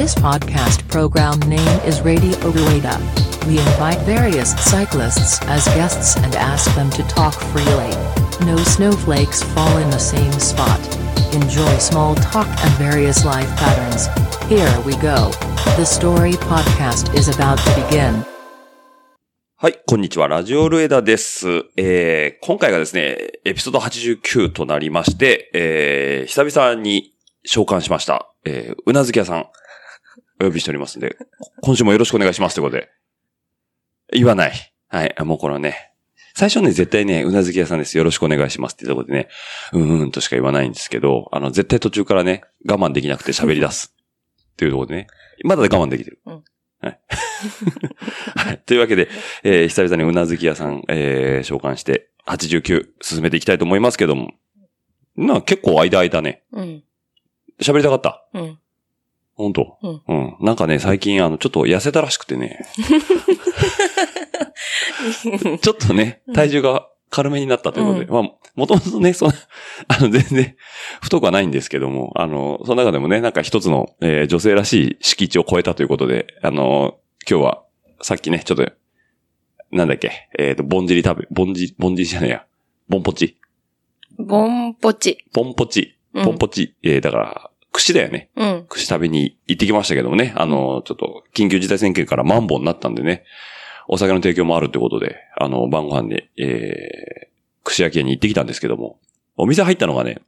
This podcast program name is Radio Rueda. We invite various cyclists as guests and ask them to talk freely. No snowflakes fall in the same spot. Enjoy small talk and various life patterns. Here we go. The story podcast is about to begin. はい、こんにちは。ラジオルエダです。えー、今回がですね、エピソード89となりまして、えー、久々に召喚しました。えー、うなずき屋さん、お呼びしておりますんで、今週もよろしくお願いしますということで。言わない。はい、もうこのね、最初ね、絶対ね、うなずき屋さんです。よろしくお願いしますっていうところでね、うんうんとしか言わないんですけど、あの、絶対途中からね、我慢できなくて喋り出す。っていうところでね、まだ我慢できてる。うんはい。はい。というわけで、えー久々にうなずき屋さん、えー召喚して、89進めていきたいと思いますけども。なあ、結構間空いたね。うん。喋りたかった？うん。本当？うん。うん。なんかね、最近、あの、ちょっと痩せたらしくてね。ちょっとね、体重が軽めになったということで。うまあ、もともとね、その、あの、全然、太くはないんですけども、あの、その中でもね、なんか一つの、えー女性らしい敷地を超えたということで、あの、今日は、さっきね、ちょっと、なんだっけ、えっ、と、ぼんじり食べ、ぼんじ、ぼんじりじゃないや、ぼんぽち、ボンポチ。ぽんぽち、うん。ぽんぽち、えーだから、串だよね。うん。串食べに行ってきましたけどもね、あの、ちょっと、緊急事態宣言からマンボウになったんでね、お酒の提供もあるってことで、あの、晩ご飯で、えー、串焼き屋に行ってきたんですけども、お店入ったのがね、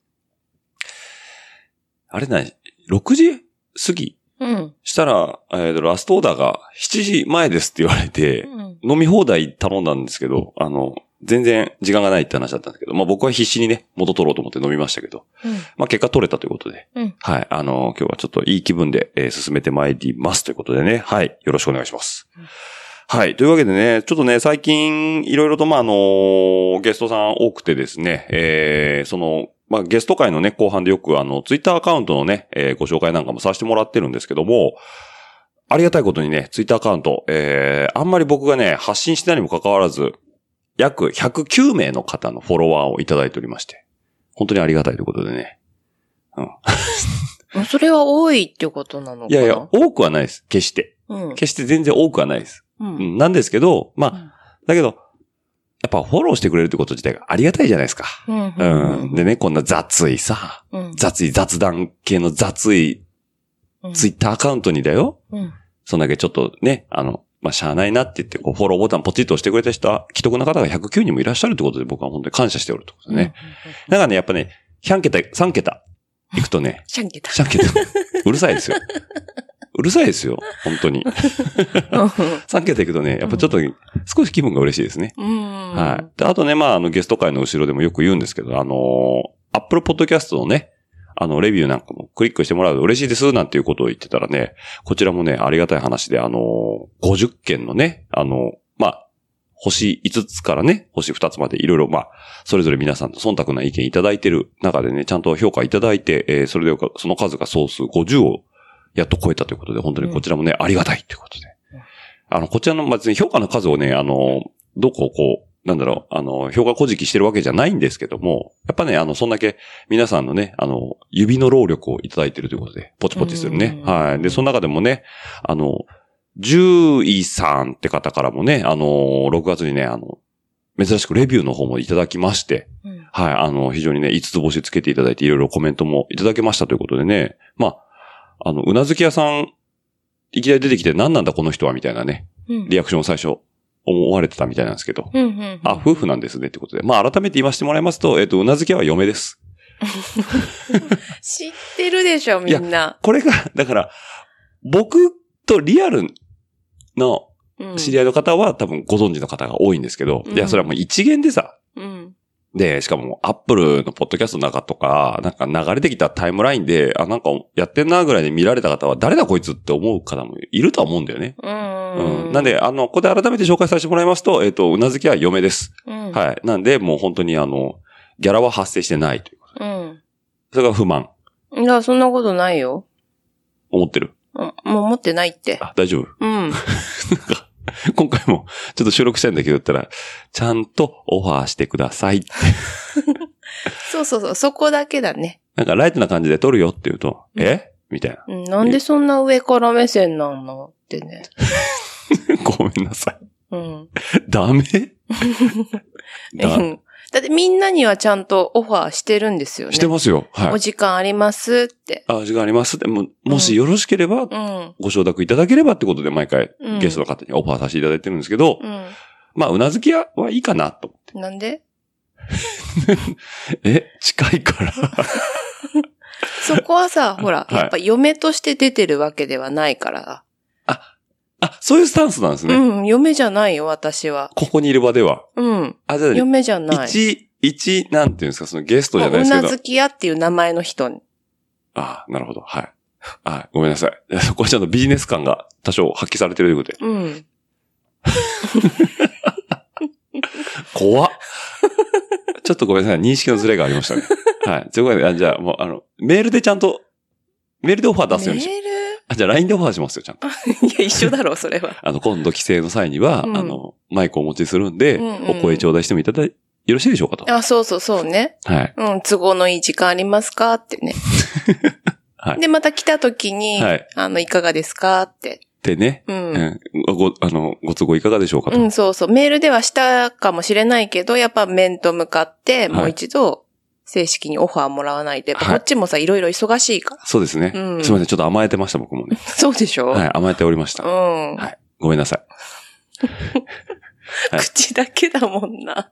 あれな、6時？過ぎ？うん。したら、えーと、ラストオーダーが7時前ですって言われて、うん。飲み放題頼んだんですけど、あの、全然時間がないって話だったんですけど、まあ僕は必死にね、元取ろうと思って飲みましたけど、まあ結果取れたということで、うん。はい、あの、今日はちょっといい気分で、えー進めてまいりますということでね、はい、よろしくお願いします。はい。というわけでね、ちょっとね、最近、いろいろと、まあ、あのゲストさん多くてですね、えー、その、まあ、ゲスト会のね、後半でよく、あの、ツイッターアカウントのね、えーご紹介なんかもさせてもらってるんですけども、ありがたいことにね、ツイッターアカウント、えー、あんまり僕がね、発信してないにもかかわらず、約109名の方のフォロワーをいただいておりまして、本当にありがたいということでね。それは多いってことなのかな？いやいや、多くはないです。決して。うん。決して全然多くはないです。う。うんん、なんですけど、まあ、うんだけど、やっぱフォローしてくれるってこと自体がありがたいじゃないですか。うん。うん。でね、こんな雑いさ、うん。雑い雑談系の雑いうんツイッターアカウントにだよ。うん。そんだけちょっとね、あの、まあ、しゃあないなって言って、こう、フォローボタンポチッと押してくれた人は、既得な方が109人もいらっしゃるってことで僕は本当に感謝しておるってことでね。だからね、やっぱね、100桁、3桁、行くとね、シャンケタ。シャン桁、うるさいですよ。うるさいですよ。本当に。3桁行くとね、やっぱちょっと少し気分が嬉しいですね。うん。はい。であとね、まあ、あの、ゲスト会の後ろでもよく言うんですけど、あのー、Apple Podcast のね、あの、レビューなんかもクリックしてもらうと嬉しいです、なんていうことを言ってたらね、こちらもね、ありがたい話で、あのー、50件のね、あの、まあ、星5つからね、星2つまでいろいろ、まあ、それぞれ皆さんと忖度な意見いただいてる中でね、ちゃんと評価いただいて、えーそれでその数が総数50をやっと超えたということで、本当にこちらもね、ありがたいということで。あの、こちらの、まあ別に評価の数をね、あの、どこをこう、なんだろう、あの、評価小じしてるわけじゃないんですけども、やっぱね、あの、そんだけ皆さんのね、あの、指の労力をいただいてるということで、ポチポチするね。うんはい。で、その中でもね、あの、獣医さんって方からもね、あの、6月にね、あの、珍しくレビューの方もいただきまして、うん。はい、あの、非常にね、5つ星つけていただいて、いろいろコメントもいただけましたということでね、まあ、あの、うなずき屋さん、いきなり出てきて何なんだこの人はみたいなね、うん。リアクションを最初思われてたみたいなんですけど、うん。うん。あ、夫婦なんですねってことで、まあ改めて言いましてもらいますと、えっ、と、うなずき屋は嫁です。知ってるでしょ、みんな。これが、だから、僕とリアルのうん知り合いの方は多分ご存知の方が多いんですけど、うんいや、それはもう一元でさ、うん。で、しかも、アップルのポッドキャストの中とか、なんか流れてきたタイムラインで、あ、なんかやってんなぐらいで見られた方は、誰だこいつって思う方もいるとは思うんだよね。う。うんん。なんで、あの、ここで改めて紹介させてもらいますと、えっ、と、うなずきは嫁です。うん。はい。なんで、もう本当にあの、ギャラは発生してないという。うん。それが不満。いや、そんなことないよ。思ってる。うんもう持ってないって。あ、大丈夫。うん。今回も、ちょっと収録したいんだけど、言ったら、ちゃんとオファーしてくださいって。そうそうそう、そこだけだね。なんかライトな感じで撮るよって言うと、え？みたいな。うんなんでそんな上から目線なの？ってね。ごめんなさい。うん。ダメ？だってみんなにはちゃんとオファーしてるんですよね。してますよ。はい。お時間ありますって。あ、時間あります。でも、もしよろしければ、うん。ご承諾いただければってことで毎回うんゲストの方にオファーさせていただいてるんですけど、うまあ、うなずきははいいかなと思って。ん。なんで？え、近いから。そこはさ、ほら、はいやっぱ嫁として出てるわけではないから。あ、そういうスタンスなんですね。うん、嫁じゃないよ、私は。ここにいる場では。うん。あ、じゃあ、嫁じゃない。一、一、なんていうんですか、そのゲストじゃないですけどもううなず。き屋っていう名前の人に。あなるほど。はい。あごめんなさい。そこはちゃんとビジネス感が多少発揮されてるということで。うん。怖っ。ちょっとごめんなさい。認識のズレがありましたね。はい。ということで、あじゃあ、もう、あの、メールでちゃんと、メールでオファー出すようにしメーあ、じゃあ LINE でオファーしますよ、ちゃんと。ル いや、一緒だろ、それは。あの、今度帰省の際には、うんあの、マイクをお持ちするんで、うんうんお声頂戴してもいただい、よろしいでしょうかと。あ、そうそうそうね。はい。うん、都合のいい時間ありますかってね。はいで、また来た時に、はいあの、いかがですかって。でね、う。うんん、ご、あの、ご都合いかがでしょうかと。うん、そうそう。メールではしたかもしれないけど、やっぱ面と向かって、もう一度、正式にオファーもらわないと。やっぱこっちもさ、いろいろ忙しいから。そうですね。うんすみません、ちょっと甘えてました、僕もね。そうでしょ？はい、甘えておりました。うん。はい。ごめんなさい。はい口だけだもんな。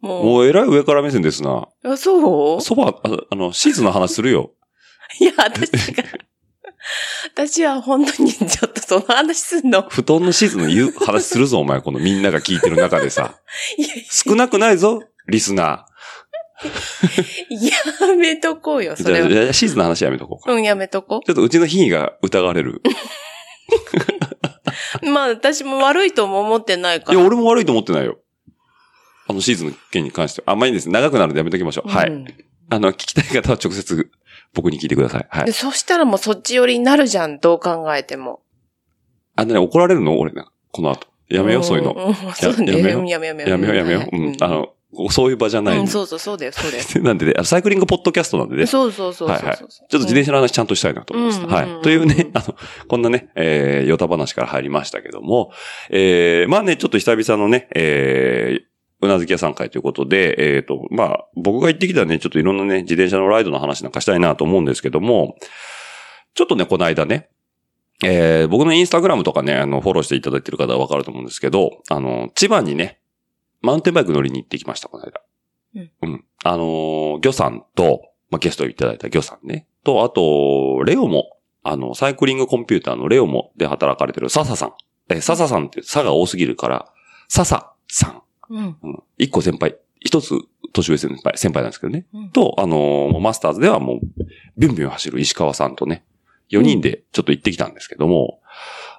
もう。もうえらい上から目線ですな。あそう？そば、ああの、シーズンの話するよ。いや、私が。私は本当にちょっとその話すんの。布団のシーズンの言う話するぞ、お前。このみんなが聞いてる中でさ。いや少なくないぞ、リスナ やめとこうよ、ー。じゃあ、それは。じゃあシーズンの話やめとこうか。うん、やめとこちょっとうちの品位が疑われる。う。まあ、私も悪いとも思ってないかいや、ら。俺も悪いと思ってないよ。あのシーズンの件に関しては。あんまりいいです。長くなるんでやめときましょう。はい。うんあの、聞きたい方は直接僕に聞いてください。はいで。そしたらもうそっち寄りになるじゃん、どう考えても。あのね、怒られるの？俺ね、この後。やめよう、そういうの。んんそうね。やめようやめよう、やめよう。やめよう、やめよう。うん。あの、そういう場じゃないそうそう、そうだよ、そうだよ。なんでね、サイクリングポッドキャストなんでね。ちょそうそうそう。はいはいっと自転車の話ちゃんとしたいなと思いました。うんはい。というね、あの、こんなね、えー、ヨタ話から入りましたけども、えー、まあね、ちょっと久々のね、えー、うなずき屋さん会ということで、えっ、と、まあ、僕が行ってきたね、ちょっといろんなね、自転車のライドの話なんかしたいなと思うんですけども、ちょっとね、この間ね、えー、僕のインスタグラムとかね、あの、フォローしていただいてる方はわかると思うんですけど、あの、千葉にね、マウンテンバイク乗りに行ってきました、この間。うん。うん。あのー、魚さんと、まあ、ゲストいただいた魚さんね。と、あと、レオも、あの、サイクリングコンピューターのレオもで働かれてる笹さん。え、笹さんって、差が多すぎるから、笹さん。うん。うん。一個先輩。一つ年上先輩、先輩なんですけどね。うんと、あのーマスターズではもう、ビュンビュン走る石川さんとね、4人でちょっと行ってきたんですけども、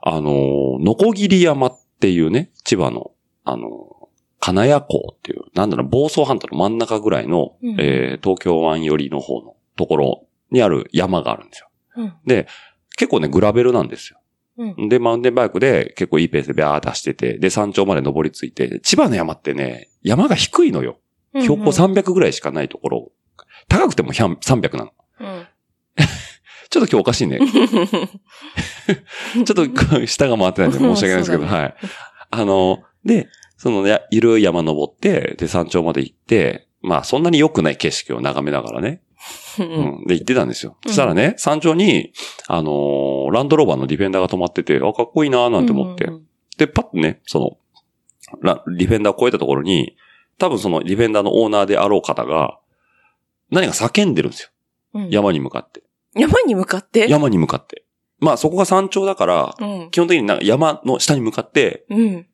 あのー、ノコギリ山っていうね、千葉の、あのー金谷港っていう、なんだろう、房総半島の真ん中ぐらいの、うんえー東京湾寄りの方のところにある山があるんですよ。うん。結構ね、グラベルなんですよ。うん。で、マウンテンバイクで結構いいペースでビャーッ出してて、で、山頂まで登り着いて、千葉の山ってね、山が低いのよ。標高300ぐらいしかないところ、高くても100 300なの。うん。ちょっと今日おかしいね。ちょっと下が回ってないんで申し訳ないですけど、そうだはい。あの、で、そのね、ゆるい山登って、で、山頂まで行って、まあそんなに良くない景色を眺めながらね、う。うんん、で行ってたんですよ。うんそしたらね、山頂に、あのーランドローバーのディフェンダーが止まってて、あ、かっこいいなーなんて思って、うんで、パッとね、その、ラディフェンダーを越えたところに、多分そのディフェンダーのオーナーであろう方が、何か叫んでるんですよ。うん山に向かって。山に向かって？山に向かって。まあそこが山頂だから、うん。基本的になんか山の下に向かって、うん。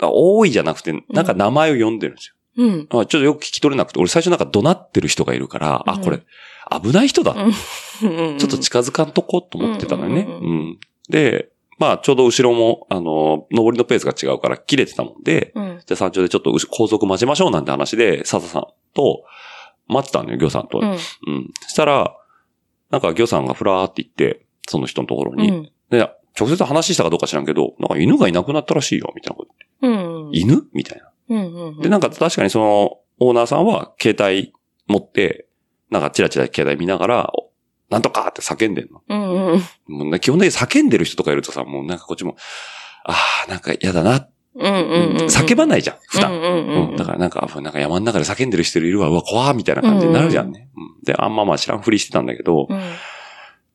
多いじゃなくて、なんか名前を呼んでるんですよ。うん。あちょっとよく聞き取れなくて、俺最初なんか怒鳴ってる人がいるから、あ、うんこれ、危ない人だ。うん。ちょっと近づかんとこと思ってたのよね。うん。で、まあちょうど後ろも、あの、登りのペースが違うから切れてたもんで、うん。じゃあ山頂でちょっと後後続待ちましょうなんて話で、笹さんと待ってたのよ、魚さんと。うん。うん。そしたら、なんか魚さんがふらーって行って、その人のところに、うん。で、直接話したかどうか知らんけど、なんか犬がいなくなったらしいよ、みたいなこと。うん。犬？みたいな。うん。うん。で、なんか確かにその、オーナーさんは携帯持って、なんかチラチラ携帯見ながら、なんとかって叫んでんの。うんうん。もうね、基本的に叫んでる人とかいるとさ、もうなんかこっちも、ああ、なんか嫌だな。うんうんうん。叫ばないじゃん、普段。うんうんうんうんだからなんか、なんか山の中で叫んでる人いるわ、うわ、怖ーみたいな感じになるじゃんね。うんで、あんままあ知らんふりしてたんだけど、うん。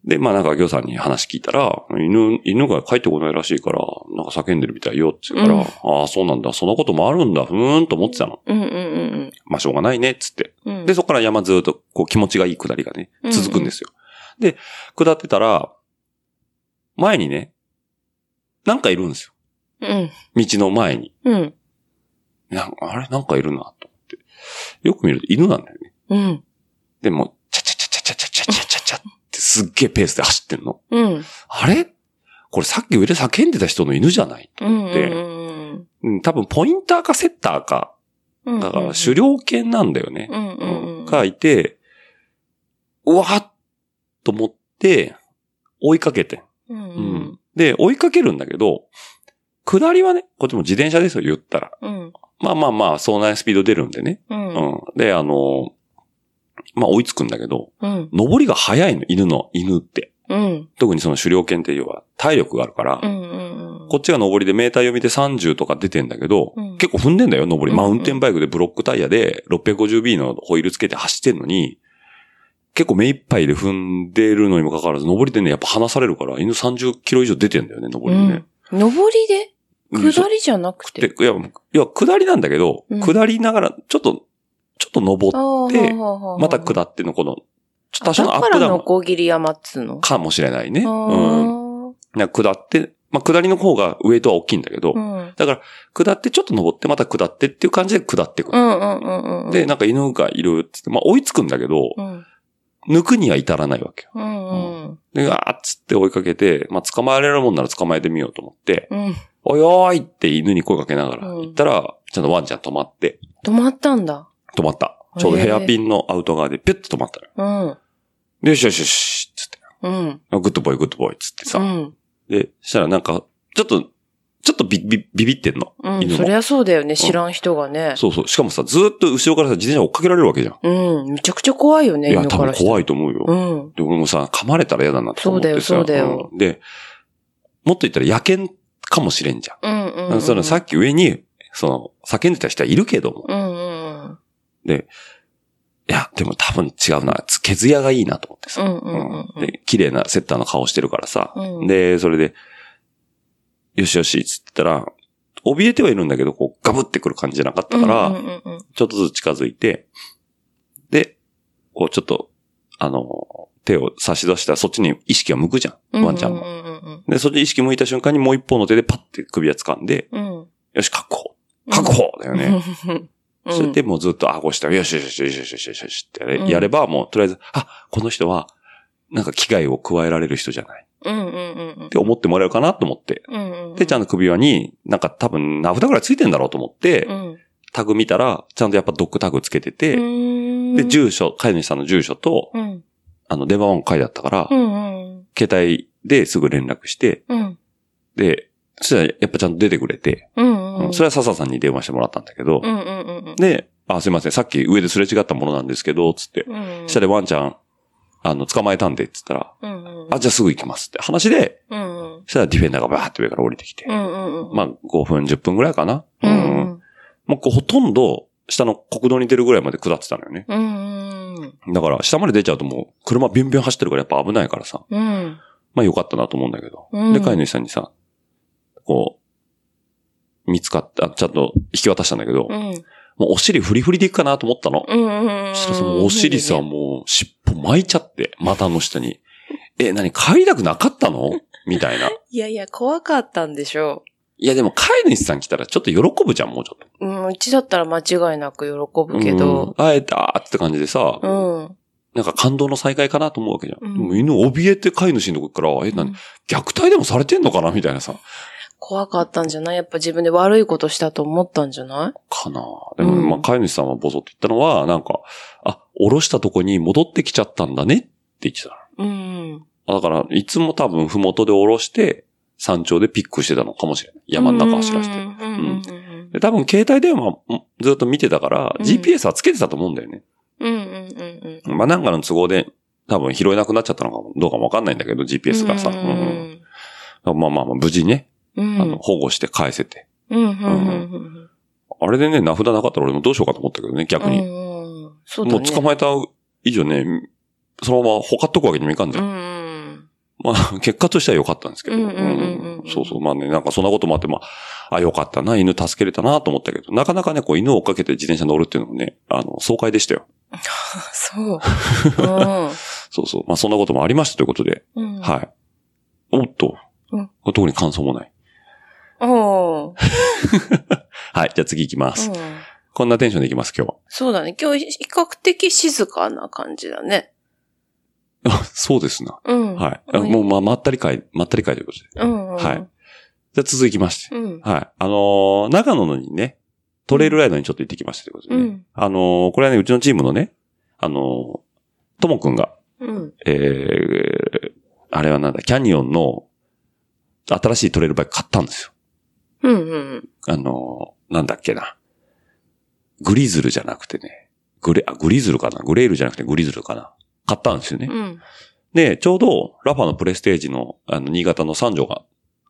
で、まあなんか、行さんに話聞いたら、犬、犬が帰ってこないらしいから、なんか叫んでるみたいよって言うから、うんああ、そうなんだ、そんなこともあるんだ、ふーんと思ってたの。うんうんうんまあしょうがないね、っつって。うん。で、そこから山ずっと、こう気持ちがいい下りがね、うん続くんですよ。で、下ってたら、前にね、なんかいるんですよ。うん。道の前に。うん。なんあれなんかいるな、と思って。よく見ると犬なんだよね。うん。でも、すっげえペースで走ってんの。うん。あれ？これさっき上で叫んでた人の犬じゃない？とうん。思って、うん多分ポインターかセッターか、うん。だから狩猟犬なんだよね。うんうんうん。がいて、うわっと思って、追いかけて。うんううんん。で、追いかけるんだけど、下りはね、こっちも自転車ですよ、言ったら。うん。まあまあまあ、そんなスピード出るんでね。う。うんん。で、あの、まあ追いつくんだけど、うん。登りが速いの、犬の、犬って。うん。特にその狩猟犬って要は体力があるから、うんうん。こっちが登りでメーター読みで30とか出てんだけど、うん結構踏んでんだよ、登り。うんマウンテンバイクでブロックタイヤで 650B のホイールつけて走ってんのに、結構目いっぱいで踏んでるのにもかかわらず、登りでね、やっぱ離されるから、犬30キロ以上出てんだよね、登りでね。登りでうん下りじゃなくて？で、いや、いや、下りなんだけど、うん下りながら、ちょっと、ちょっと登っででまた下ってのこの、ちょっと多少のアだからップダウンのこぎり山っつうの？かもしれないね。あうん。ーな下って、まあ、下りの方がウェイトは大きいんだけど、うん。だから、下ってちょっと登って、また下ってっていう感じで下ってくる。うんうんうんうん。で、、なんか犬がいるっつって、まあ追いつくんだけど、うん。抜くには至らないわけよ。うんうん。で、ガーッつって追いかけて、まあ捕まえられるもんなら捕まえてみようと思って、うん。おいおーいって犬に声かけながらうん行ったら、ちゃんとワンちゃん止まって、止まったんだ。止まった。ちょうどヘアピンのアウト側でピュッと止まったのよ。うん。でよしよしよし、つって。うん。あ good boy good boy つってさ。うん。で、したらなんか、ちょっと、ちょっとビビビビってんの。うん。そりゃそうだよね。知らん人がね。そうそう。しかもさ、ずーっと後ろからさ、自転車追っかけられるわけじゃん。うん。めちゃくちゃ怖いよね、いや、多分怖いと思うよ。うん。で、俺もさ、噛まれたら嫌だなって思ってさ。そうだよそうだよんで、もっと言ったら野犬かもしれんじゃん。うんうんうん。そのさっき上に、その、叫んでた人はいるけども。うんうんいや、でも多分違うな。つ毛艶がいいなと思ってさ。うんうんうんうんで、綺麗なセッターの顔してるからさ。うんで、それで、よしよし、つってたら、怯えてはいるんだけど、こう、ガブってくる感じじゃなかったうん。から、うんうんうんうんちょっとずつ近づいて、で、こうちょっと、あの、手を差し出したらそっちに意識が向くじゃん。ワンちゃんも。うんうんうんで、そっちに意識向いた瞬間にもう一方の手でパッて首を掴んで、うん。よし、確保確保だよね。それでもうずっと、あ、こうしたら、よしよしよしよしよしよしよしってやれば、もうとりあえず、あ、この人は、なんか危害を加えられる人じゃない。うんうんうん。って思ってもらえるかなと思って。うん、で、ちゃんと首輪に、なんか多分、名札ぐらいついてんだろうと思って、うん、タグ見たら、ちゃんとやっぱドックタグつけてて、で、住所、飼い主さんの住所と、うん、あの、電話番号書いてあったから、うんうん、携帯ですぐ連絡して、うん、で、そしたらやっぱちゃんと出てくれて、うん。うん。それは笹さんに電話してもらったんだけど、うんうんうんうん。で、あ、すいません、さっき上ですれ違ったものなんですけど、つって、うん。下でワンちゃん、あの、捕まえたんで、つったら、うんうん。あ、じゃあすぐ行きますって話で、うんうん。そしたらディフェンダーがバーって上から降りてきて、うんうんうん。まあ、5分、10分ぐらいかな。うんうん。もうこうほとんど、下の国道に出るぐらいまで下ってたのよね。うんうん。だから、下まで出ちゃうともう、車ビュンビュン走ってるからやっぱ危ないからさ。うん。まあよかったなと思うんだけど。うんで、飼い主さんにさ、こう、見つかった、ちゃんと引き渡したんだけど、うん。もうお尻フリフリでいくかなと思ったの。うんうんうん。そしたらそのお尻さ、もう尻尾巻いちゃって、股の下に。え、何帰りたくなかったの？みたいな。いやいや、怖かったんでしょいやでも飼い主さん来たらちょっと喜ぶじゃん、もうちょっと。う。うん、うちだったら間違いなく喜ぶけど。うん、会えたーって感じでさ、うん。なんか感動の再会かなと思うわけじゃん。うん犬怯えて飼い主のとこから、え、何、うん虐待でもされてんのかな？みたいなさ。怖かったんじゃない？やっぱ自分で悪いことしたと思ったんじゃない？かな。でも、うん。まあ、飼い主さんはボソって言ったのは、なんか、あ、降ろしたとこに戻ってきちゃったんだねって言ってたうん。の。だから、いつも多分、ふもとで降ろして、山頂でピックしてたのかもしれない。山の中走らせて。うん。うん。うん。で、多分、携帯電話もずっと見てたから、うん。GPS はつけてたと思うんだよね。うん。うん。うん。うん。まあ、なんかの都合で、多分拾えなくなっちゃったのかも、どうかもわかんないんだけど、GPS がさ。ううん。んまあまあまあ、無事にね、うん。あの、保護して返せて。あれでね、名札なかったら俺もどうしようかと思ったけどね、逆に。うん。そうだもうね。捕まえた以上ね、そのままほかっとくわけにもいかんじゃ。うんん。まあ、結果としては良かったんですけど。そうそう。まあね、なんかそんなこともあって、まあ、あ、良かったな、犬助けれたなと思ったけど、なかなかね、こう犬を追っかけて自転車乗るっていうのもね、あの、爽快でしたよ。そう。そうそう。まあそんなこともありましたということで、うん。うん。はい。おっと。うん特に感想もない。おー はい。じゃあ次行きます。うん。こんなテンションでいきます、今日そうだね。今日比較的静かな感じだね。は。あそうですな。うん。はい。あもう、まあ、まったり会、まったり会ということで。うん。うん。はい。じゃあ続きまして。うん。はい。あのー長野のにね、トレイルライドにちょっと行ってきましたということでね。うん。あのーこれはね、うちのチームのね、あのーともくんが、うん。えー、あれはなんだ、キャニオンの新しいトレイルバイク買ったんですよ。うん。うん。あのーなんだっけな。グリズルじゃなくてね。グレ、あ、グリズルかなグレールじゃなくてグリズルかな買ったんですよね。うん。で、ちょうど、ラファのプレステージの、あの、新潟の三条が、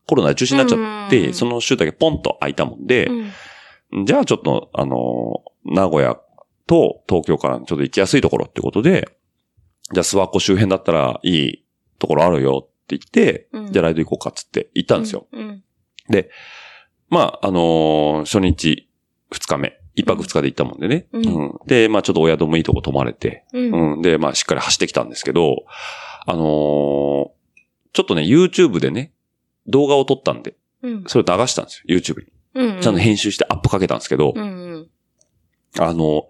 コロナで中止になっちゃって、うんその週だけポンと空いたもんで、うん。じゃあちょっと、あのー名古屋と東京からちょっと行きやすいところってことで、じゃあ諏訪湖周辺だったらいいところあるよって言って、うんじゃあライド行こうかっつって行ったんですよ。うん。まあ、あのー初日、二日目、一泊二日で行ったもんでね。うんで、まあちょっとお宿もいいとこ泊まれて、うん。うん。で、まあしっかり走ってきたんですけど、あのーちょっとね、YouTube でね、動画を撮ったんで、うん。それを流したんですよ、YouTube に。うん。ちゃんと編集してアップかけたんですけど、うん。あの、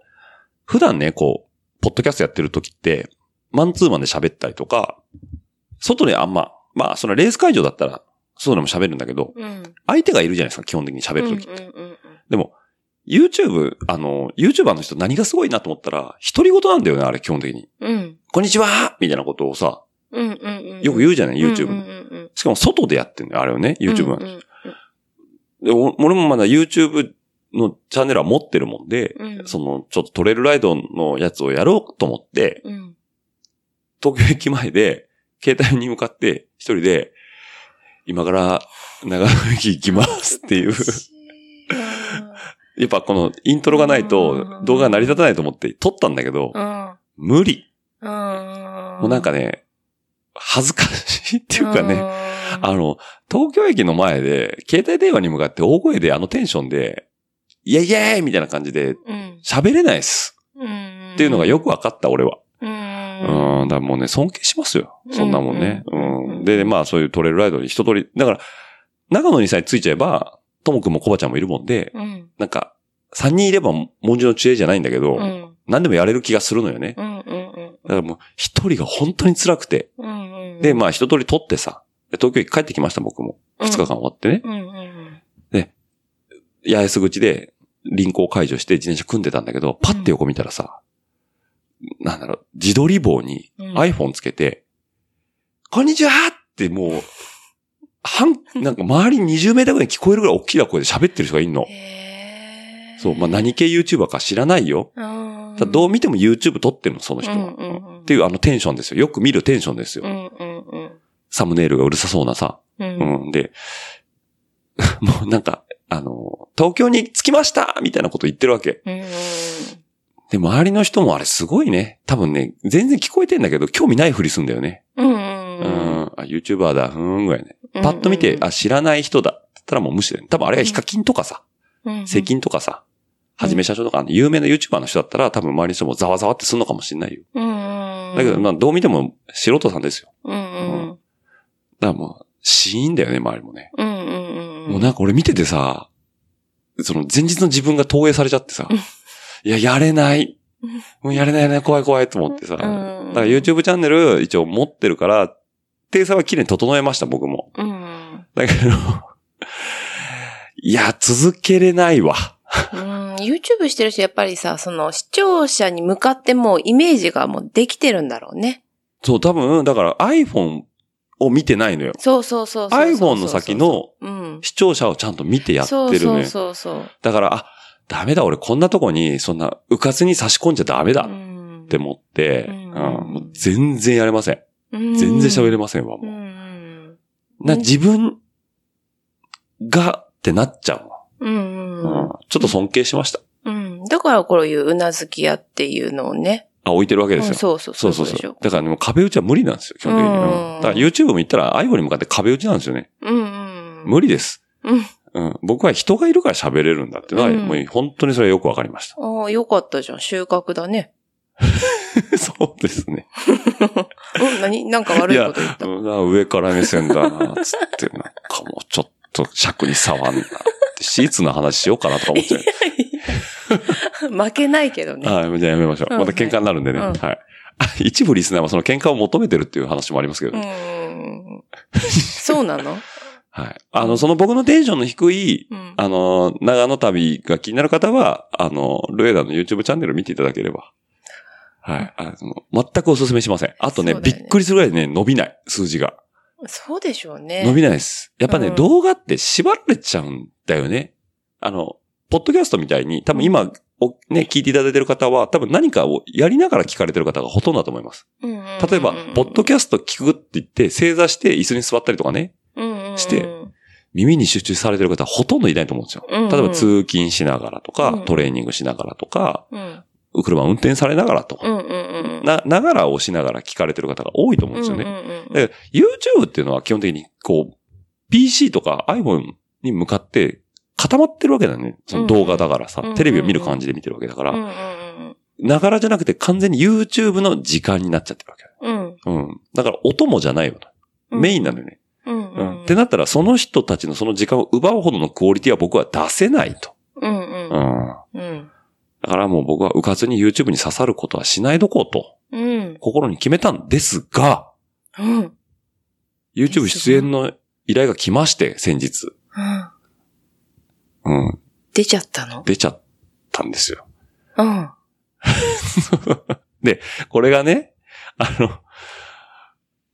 普段ね、こう、ポッドキャストやってる時って、マンツーマンで喋ったりとか、外であんま、まあ、そのレース会場だったら、外でも喋るんだけど、うん。相手がいるじゃないですか、基本的に喋る時って。うん。うん。でも、YouTube、あの、YouTuber の人何がすごいなと思ったら、独り言なんだよね、あれ、基本的に。うん。こんにちはみたいなことをさ、うん。うん。よく言うじゃない、YouTube うん。うの。ん。しかも外でやってんだよ、あれをね、YouTube は。うん。で、お俺もまだ YouTube のチャンネルは持ってるもんで、うんその、ちょっとトレイルライドのやつをやろうと思って、うん。東京駅前で、携帯に向かって、一人で、今から長野駅行きますっていう。やっぱこのイントロがないと動画が成り立たないと思って撮ったんだけどう、ん。無理。うん。もうなんかね、恥ずかしいっていうかね、ねあの、東京駅の前で、携帯電話に向かって大声であのテンションで、イェイイェイみたいな感じでうん。喋れないっす。うん。っていうのがよく分かった、俺は。う。うんん、だからもうね、尊敬しますよ。そんなもんね。うんうん。で、まあそういうトレイルライドに一通り、だから、長野にさえついちゃえば、ともくんもコバちゃんもいるもんで、うん。なんか、三人いれば文字の知恵じゃないんだけど、うん。何でもやれる気がするのよね。うん。うん。だからもう、一人が本当に辛くて。うん。うん。で、まあ一通り撮ってさ、で東京駅帰ってきました、僕も。うん二日間終わってね。うん。うん。八重洲口で、輪行解除して自転車組んでたんだけど、パッて横見たらさ、なんだろう、自撮り棒にうん iPhone つけて、こんにちはってもう、半、なんか周り20メーターぐらいに聞こえるぐらい大きな声で喋ってる人がいんの。へーそう、まあ何系 YouTuber か知らないよ。どう見ても YouTube 撮ってるの、その人は。うんうんうんっていうあのテンションですよ。よく見るテンションですよ。うんうんうん。サムネイルがうるさそうなさ。う。うんん。で、もうなんか、あの、東京に着きましたみたいなこと言ってるわけ。うん。で、周りの人もあれすごいね。多分ね、全然聞こえてんだけど、興味ないふりすんだよね。うん。ううん。ん。あ、YouTuber だ、ふーんぐらいね。パッと見て、あ、知らない人だって言ったらもう無視だよね。多分あれがヒカキンとかさ、うん、セキンとかさ、はじめ社長とか、有名な YouTuber の人だったら多分周りの人もざわざわってするのかもしれないよ。うん。だけど、まあ、どう見ても素人さんですよ。うんうん。だからもう、死因だよね、周りもね。うんうんうん。もうなんか俺見ててさ、その前日の自分が投影されちゃってさうん、いや、やれない。もうやれないね、怖い怖いと思ってさ。だうんから YouTube チャンネル一応持ってるから、定差は綺麗に整えました、僕も。うん。だけど、いや、続けれないわ。うん。YouTube してる人やっぱりさ、その視聴者に向かってもうイメージがもうできてるんだろうね。そう、多分、だから iPhone を見てないのよ。そうそうそうそうそう。iPhone の先のうん。視聴者をちゃんと見てやってるのよ。そうそうそうそう。だから、あ、ダメだ、俺こんなとこに、そんな、うかつに差し込んじゃダメだうんって思って、うん。もう全然やれません。うん全然喋れませんわ、もう。な、自分がってなっちゃうわ。うんうんうんちょっと尊敬しました。うん。だからこういううなずき屋っていうのをね。あ、置いてるわけですよ。うんそうそうそうそうそう。だからね、もう壁打ちは無理なんですよ、基本的に。うんうんだから YouTube も言ったら iPhone に向かって壁打ちなんですよね。うんうん。無理です。うん。うん。僕は人がいるから喋れるんだっていうのは、うんもう本当にそれはよくわかりました。ああ、よかったじゃん。収穫だね。そうですね。うん、何？なんか悪いこと言った。うん上から目線だな、つって、なんかもうちょっと尺に触んなシーツの話しようかなとか思っちゃう。負けないけどね。はい、じゃあやめましょう。うんまた喧嘩になるんでね。うんはい。あ一部リスナーはその喧嘩を求めてるっていう話もありますけどうね。ん。そうなの？はい。あの、その僕のテンションの低い、うん。あの、長野旅が気になる方は、あの、ルエダの YouTube チャンネル見ていただければ。はい。あの全くお勧めしません。あとねねびっくりするぐらいね、伸びない、数字が。そうでしょうね。伸びないです。やっぱね、うん動画って縛られちゃうんだよね。あの、ポッドキャストみたいに、多分今、おね、聞いていただいてる方は、多分何かをやりながら聞かれてる方がほとんどだと思います。例えば、ポッドキャスト聞くって言って、正座して椅子に座ったりとかね、して耳に集中されてる方はほとんどいないと思うんですよ。例えば通勤しながらとか、うんトレーニングしながらとか、うん車運転されながらとか、うんうんうん。な、ながらをしながら聞かれてる方が多いと思うんですよね。うんうんうんで YouTube っていうのは基本的に、こう、PC とか iPhone に向かって固まってるわけだよね。その動画だからさうんうん、テレビを見る感じで見てるわけだから、ながらじゃなくて完全に YouTube の時間になっちゃってるわけだ。うんうん。だから音もじゃないよメインなのよね。うんう。うんんってなったら、その人たちのその時間を奪うほどのクオリティは僕は出せないと。うんううんん。うんだからもう僕はうかつに YouTube に刺さることはしないどこうと、うん心に決めたんですが、うん。YouTube 出演の依頼が来まして、先日。うん。出ちゃったの？出ちゃったんですよ。うん。これがね、あの、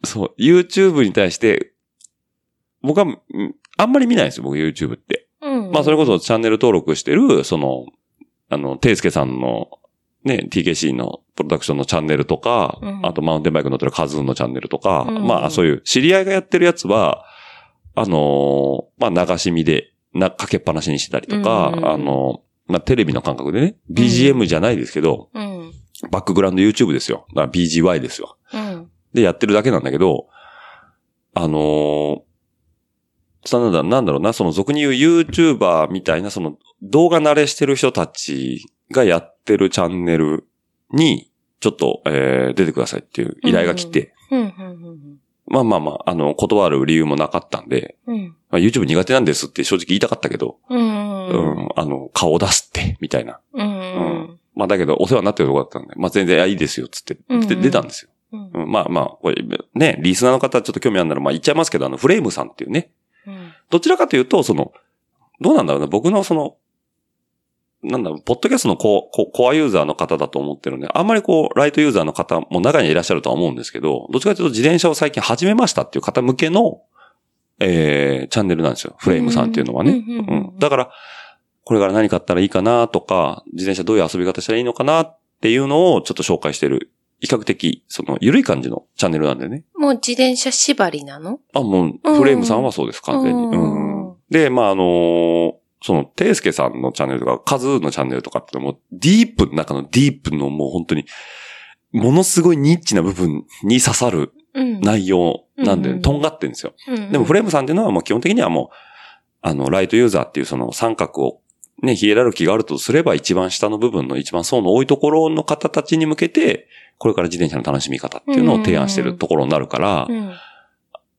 そう、YouTube に対して、僕は、うんあんまり見ないんですよ、僕 YouTube って。うん。まあ、それこそチャンネル登録してる、その、あの、ていすけさんの、ね、TKC のプロダクションのチャンネルとか、うんあとマウンテンバイク乗ってるカズーンのチャンネルとか、うんまあ、そういう知り合いがやってるやつは、あのーまあ、流し見で、な、かけっぱなしにしてたりとか、うんあのまあ、テレビの感覚でね、BGM じゃないですけど、うん。バックグラウンド YouTube ですよ。だから BGY ですよ。うん。でやってるだけなんだけど、あのーなんだ、なんだろうな、その俗に言う YouTuber みたいな、その動画慣れしてる人たちがやってるチャンネルに、ちょっと、えー出てくださいっていう依頼が来て、うん。うん。まあまあまあ、あの、断る理由もなかったんで、うん。まあ、YouTube 苦手なんですって正直言いたかったけど、うん。ううん。ん、あの、顔出すって、みたいな。うん。まあだけど、お世話になってるとこだったんで、まあ全然、あいいですよ、つって、うんで出たんですよ。うん。うんまあまあ、これ、ね、リスナーの方ちょっと興味あるなら、まあ言っちゃいますけど、あの、フレームさんっていうね、うん。どちらかというと、その、どうなんだろうな、僕のその、なんだろう、ポッドキャストのコココアユーザーの方だと思ってるんで、あんまりこう、ライトユーザーの方も中にはいらっしゃるとは思うんですけど、どっちかというと自転車を最近始めましたっていう方向けの、えー、チャンネルなんですよ。フレームさんっていうのはね。うんだから、これから何買ったらいいかなとか、自転車どういう遊び方したらいいのかなっていうのをちょっと紹介してる、比較的、その、緩い感じのチャンネルなんでね。もう自転車縛りなの？あ、もう、フレームさんはそうです、完全に。うんうんで、まあ、あのーその、ていすけさんのチャンネルとか、カズーのチャンネルとかってもう、ディープの中のディープのもう本当に、ものすごいニッチな部分に刺さるうん。内容なんで、うんとんがってるんですよ。うんでもフレームさんっていうのはもう基本的にはもう、あの、ライトユーザーっていうその三角を、ね、ヒエラルキーがあるとすれば一番下の部分の一番層の多いところの方たちに向けて、これから自転車の楽しみ方っていうのを提案してるところになるからう、ん。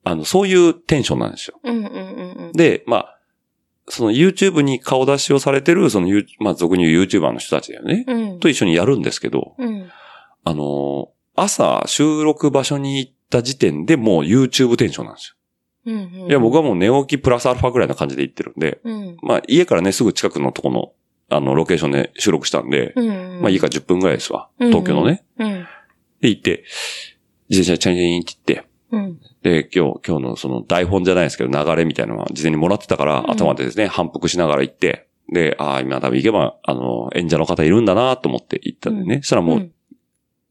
あの、そういうテンションなんですよ。うんうんうんで、まあ、その YouTube に顔出しをされてる、その、まあ、俗に言う YouTuber の人たちだよね。うん。うん。と一緒にやるんですけど、うん。あのー朝収録場所に行った時点でもう YouTube テンションなんですうん。よ。いや、僕はもう寝起きプラスアルファぐらいな感じで行ってるんで、うん。まあ、家からね、すぐ近くのとこの、あの、ロケーションで収録したんで、うん。まあ、家から10分ぐらいですわ。うん東京のね。うん。で、行って、自転車チャインって言って、うん。で、今日、今日のその台本じゃないですけど、流れみたいなのは事前にもらってたから、うん頭でですね、反復しながら行って、で、ああ、今多分行けば、あの、演者の方いるんだなと思って行ったんでね。そしたらもう、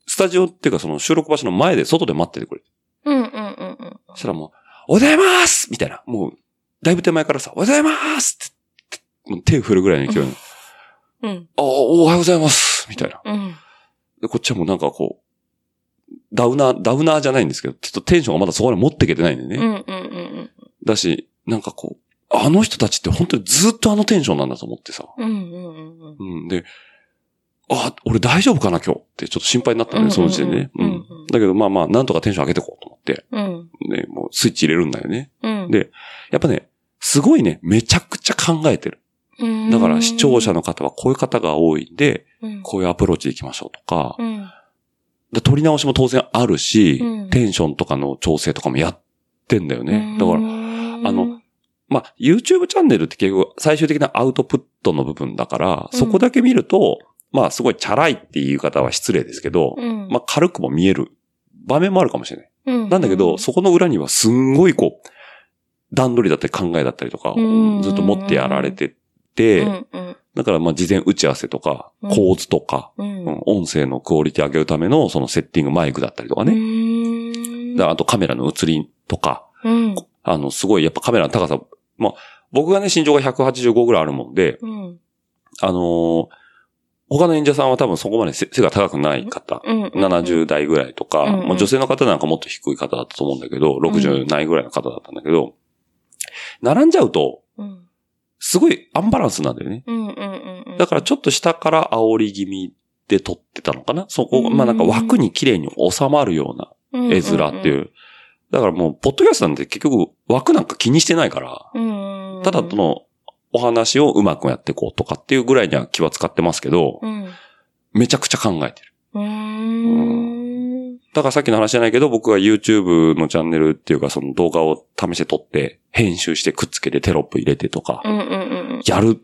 スタジオっていうかその収録場所の前で外で待っててくれて。うんうんうんうん。そしたらもう、おはようございますみたいな。もう、だいぶ手前からさ、おはようございますって、もう手を振るぐらいの勢いの、うん。あおはようございますみたいな。うん。で、こっちはもうなんかこう、ダウナー、ダウナーじゃないんですけど、ちょっとテンションがまだそこまで持ってけてないんでね。うんうんうんだし、なんかこう、あの人たちって本当にずっとあのテンションなんだと思ってさ。うん。うんうんうん。うん。で、あ、俺大丈夫かな今日？ってちょっと心配になったね、その時点でね。ううんん。だけどまあまあ、なんとかテンション上げてこうと。うん。ね、もうスイッチ入れるんだよね。うん。でやっぱね、すごいね、めちゃくちゃ考えてる。うん、だから視聴者の方はこういう方が多いんで、うん、こういうアプローチでいきましょうとか、うん。で撮り直しも当然あるし、うんテンションとかの調整とかもやってんだよね。だから、らあの、まあ、YouTube チャンネルって結局最終的なアウトプットの部分だから、うんそこだけ見ると、まあ、すごいチャラいっていう言い方は失礼ですけど、うん、まあ、軽くも見える場面もあるかもしれない。うん。なんだけど、そこの裏にはすんごいこう、段取りだったり考えだったりとかうん、ずっと持ってやられてて、だからまあ事前打ち合わせとか、うん。構図とか、音声のクオリティ上げるためのそのセッティングマイクだったりとかうね。あとカメラの映りとか、うん。あの、すごいやっぱカメラの高さ、まあ、僕がね、身長が185ぐらいあるもんで、うん。あのー他の演者さんは多分そこまで背背が高くない方、うん70代ぐらいとか、うんうん。まあ、女性の方なんかもっと低い方だったと思うんだけど、60ないぐらいの方だったんだけど、並んじゃうと、うんすごいアンバランスなんだよね。うん。うんうんうんだからちょっと下から煽り気味で撮ってたのかな。そこ、うんまあなんか枠に綺麗に収まるような絵面っていう。だからもう、ポッドキャストなんて結局枠なんか気にしてないから、うんうん。ただそのお話をうまくやっていこうとかっていうぐらいには気は使ってますけど、うん。めちゃくちゃ考えてる。だからさっきの話じゃないけど、僕が YouTube のチャンネルっていうかその動画を試して撮って、編集してくっつけてテロップ入れてとかう、んうんうんやる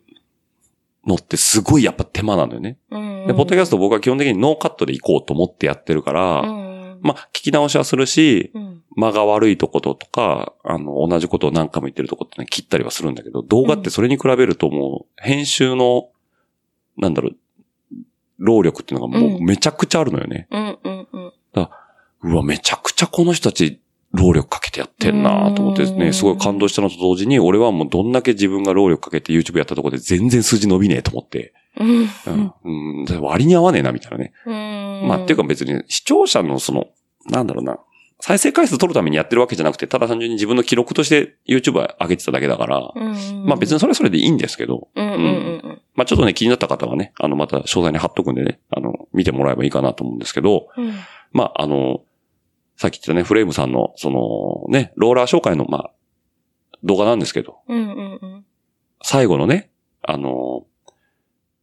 のってすごいやっぱ手間なんだよね。うんで、ポッドキャスト僕は基本的にノーカットで行こうと思ってやってるから、うんまあ、聞き直しはするし、うん。間が悪いとこととか、あの、同じことを何回も言ってるとこってね、切ったりはするんだけど、動画ってそれに比べるともう、編集の、なんだろう、労力っていうのがもうめちゃくちゃあるのよね。うんうんうん。うわ、めちゃくちゃこの人たち、労力かけてやってんなと思ってね、うん。すごい感動したのと同時に、俺はもうどんだけ自分が労力かけて YouTube やったところで全然数字伸びねえと思って、うん。うん、割に合わねえなみたいなね。うん。まあ、っていうか別に視聴者のその、なんだろうな、再生回数取るためにやってるわけじゃなくて、ただ単純に自分の記録として YouTube は上げてただけだから、うん。まあ別にそれはそれでいいんですけど、うん。まあちょっとね気になった方はね、あのまた詳細に貼っとくんでね、あの、見てもらえばいいかなと思うんですけど、うん。まああの、さっき言ったね、フレームさんの、そのね、ローラー紹介の、まあ、動画なんですけど、うんうんうん。最後のね、あの、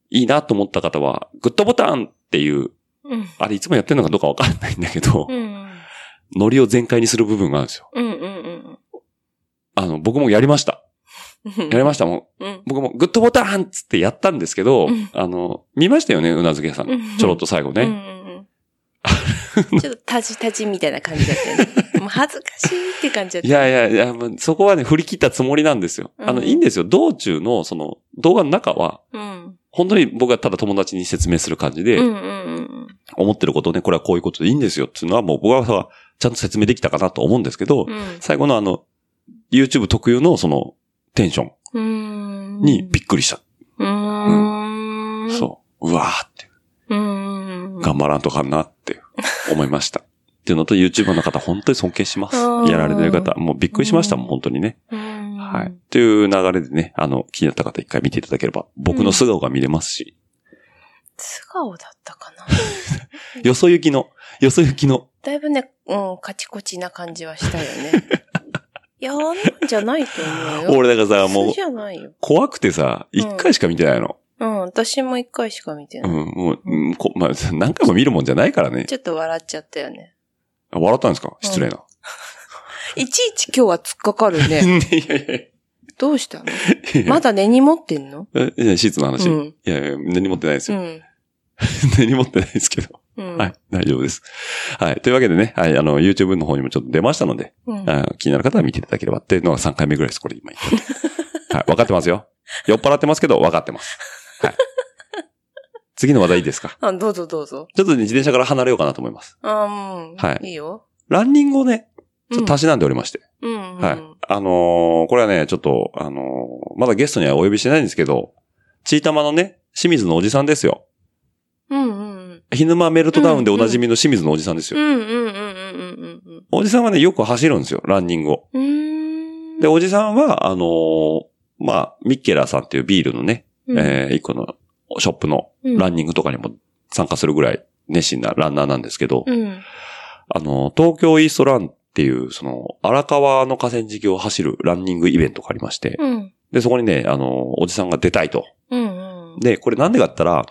いいなと思った方は、グッドボタンっていう、うんあれいつもやってるのかどうかわかんないんだけど、うんノリを全開にする部分があるんですよ。うんうんあの、僕もやりました。うんやりましたもん。うん僕もグッドボタンっつってやったんですけど、うんあの、見ましたよね、うなずけさん。うんちょろっと最後ね。うんうんうん ちょっとタジタジみたいな感じだったよね。もう恥ずかしいって感じだった。いやいやいや、もうそこはね、振り切ったつもりなんですよ。あの、うんいいんですよ。道中の、その、動画の中は、うん。本当に僕はただ友達に説明する感じで、思ってることをね、これはこういうことでいいんですよっていうのはもう僕はさ、ちゃんと説明できたかなと思うんですけど、うん。最後のあの、YouTube 特有のその、テンションうん。にびっくりした。うーん。そう。うわーって。頑張らんとかんなって思いました。っていうのと YouTuber の方本当に尊敬します。うんやられてる方。もうびっくりしましたもん、本当にね。うん。はい。っていう流れでね、あの、気になった方一回見ていただければ、僕の素顔が見れますし、素顔だったかな。よそ行きの、よそ行きの、だいぶね、うん、カチコチな感じはしたよね。いや、あんなんじゃないと思うよ。俺だからさ、もう普通じ、ゃないよ。怖くてさ、一回しか見てないの。うん、私も一回しか見てうない。ん、もう、うんこまあ、何回も見るもんじゃないからね。ちょっと笑っちゃったよね。笑ったんですか？失礼な。いちいち今日は突っかかるね。いやいやいどうしたの？やまだ根に持ってんの？えいや、シーツの話。うんいやいや、根に持ってないですよ。うん。根に持ってないですけど。うん。はい、大丈夫です。はい。というわけでね、はい、あの、YouTube の方にもちょっと出ましたので、うん。あ気になる方は見ていただければっていうのが3回目ぐらいです、これ今言って。はい、分かってますよ。酔っ払ってますけど、分かってます。はい。次の話題いいですか？あ、どうぞどうぞ。ちょっとね、自転車から離れようかなと思います。あうん。はいいいよ。ランニングをね、ちょっうんとたしなんでおりまして。うん、うん。はい。あのーこれはね、ちょっと、あのーまだゲストにはお呼びしてないんですけど、チータマのね、清水のおじさんですよ。うんうんヒヌマメルトダウンでおなじみの清水のおじさんですうん。よ。うんうんうんうんうんおじさんはね、よく走るんですよ、ランニングを。うん。うーん。で、おじさんは、あのーまあ、ミッケラーさんっていうビールのね、うん、えー一個のショップのランニングとかにも参加するぐらい熱心なランナーなんですけど、うん。あの、東京イーストランっていう、その、荒川の河川敷を走るランニングイベントがありまして、うん。で、そこにね、あの、おじさんが出たいと。うん。うん。で、これなんでかって言ったら、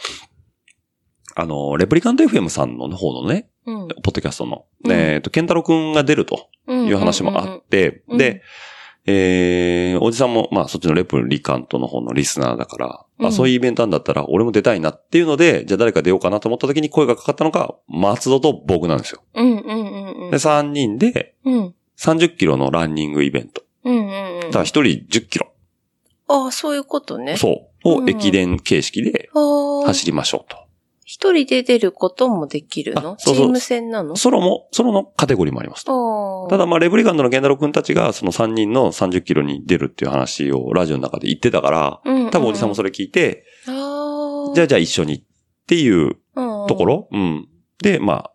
あの、レプリカント FM さんの方のね、うん。ポッドキャストの、うんえっ、と、ケンタロウくんが出るという話もあって、うんで、えー、おじさんも、まあ、そっちのレプリカントの方のリスナーだから、うんあ、そういうイベントなんだったら、俺も出たいなっていうので、じゃあ誰か出ようかなと思った時に声がかかったのが、松戸と僕なんですよ。うんうんうんうん。で、3人で、うん。30キロのランニングイベント。うんうんうん。だから1人10キロ。ああ、そういうことね。そう。をうん駅伝形式で。走りましょうと。一人で出ることもできるの？チーム戦なの？ソロも、ソロのカテゴリーもあります。た。だまあ、レブリガンドのゲンダロ君たちが、その3人の30キロに出るっていう話をラジオの中で言ってたから、うんうん、多分おじさんもそれ聞いて。じゃあじゃあ一緒にっていうあところ、うん。で、まあ、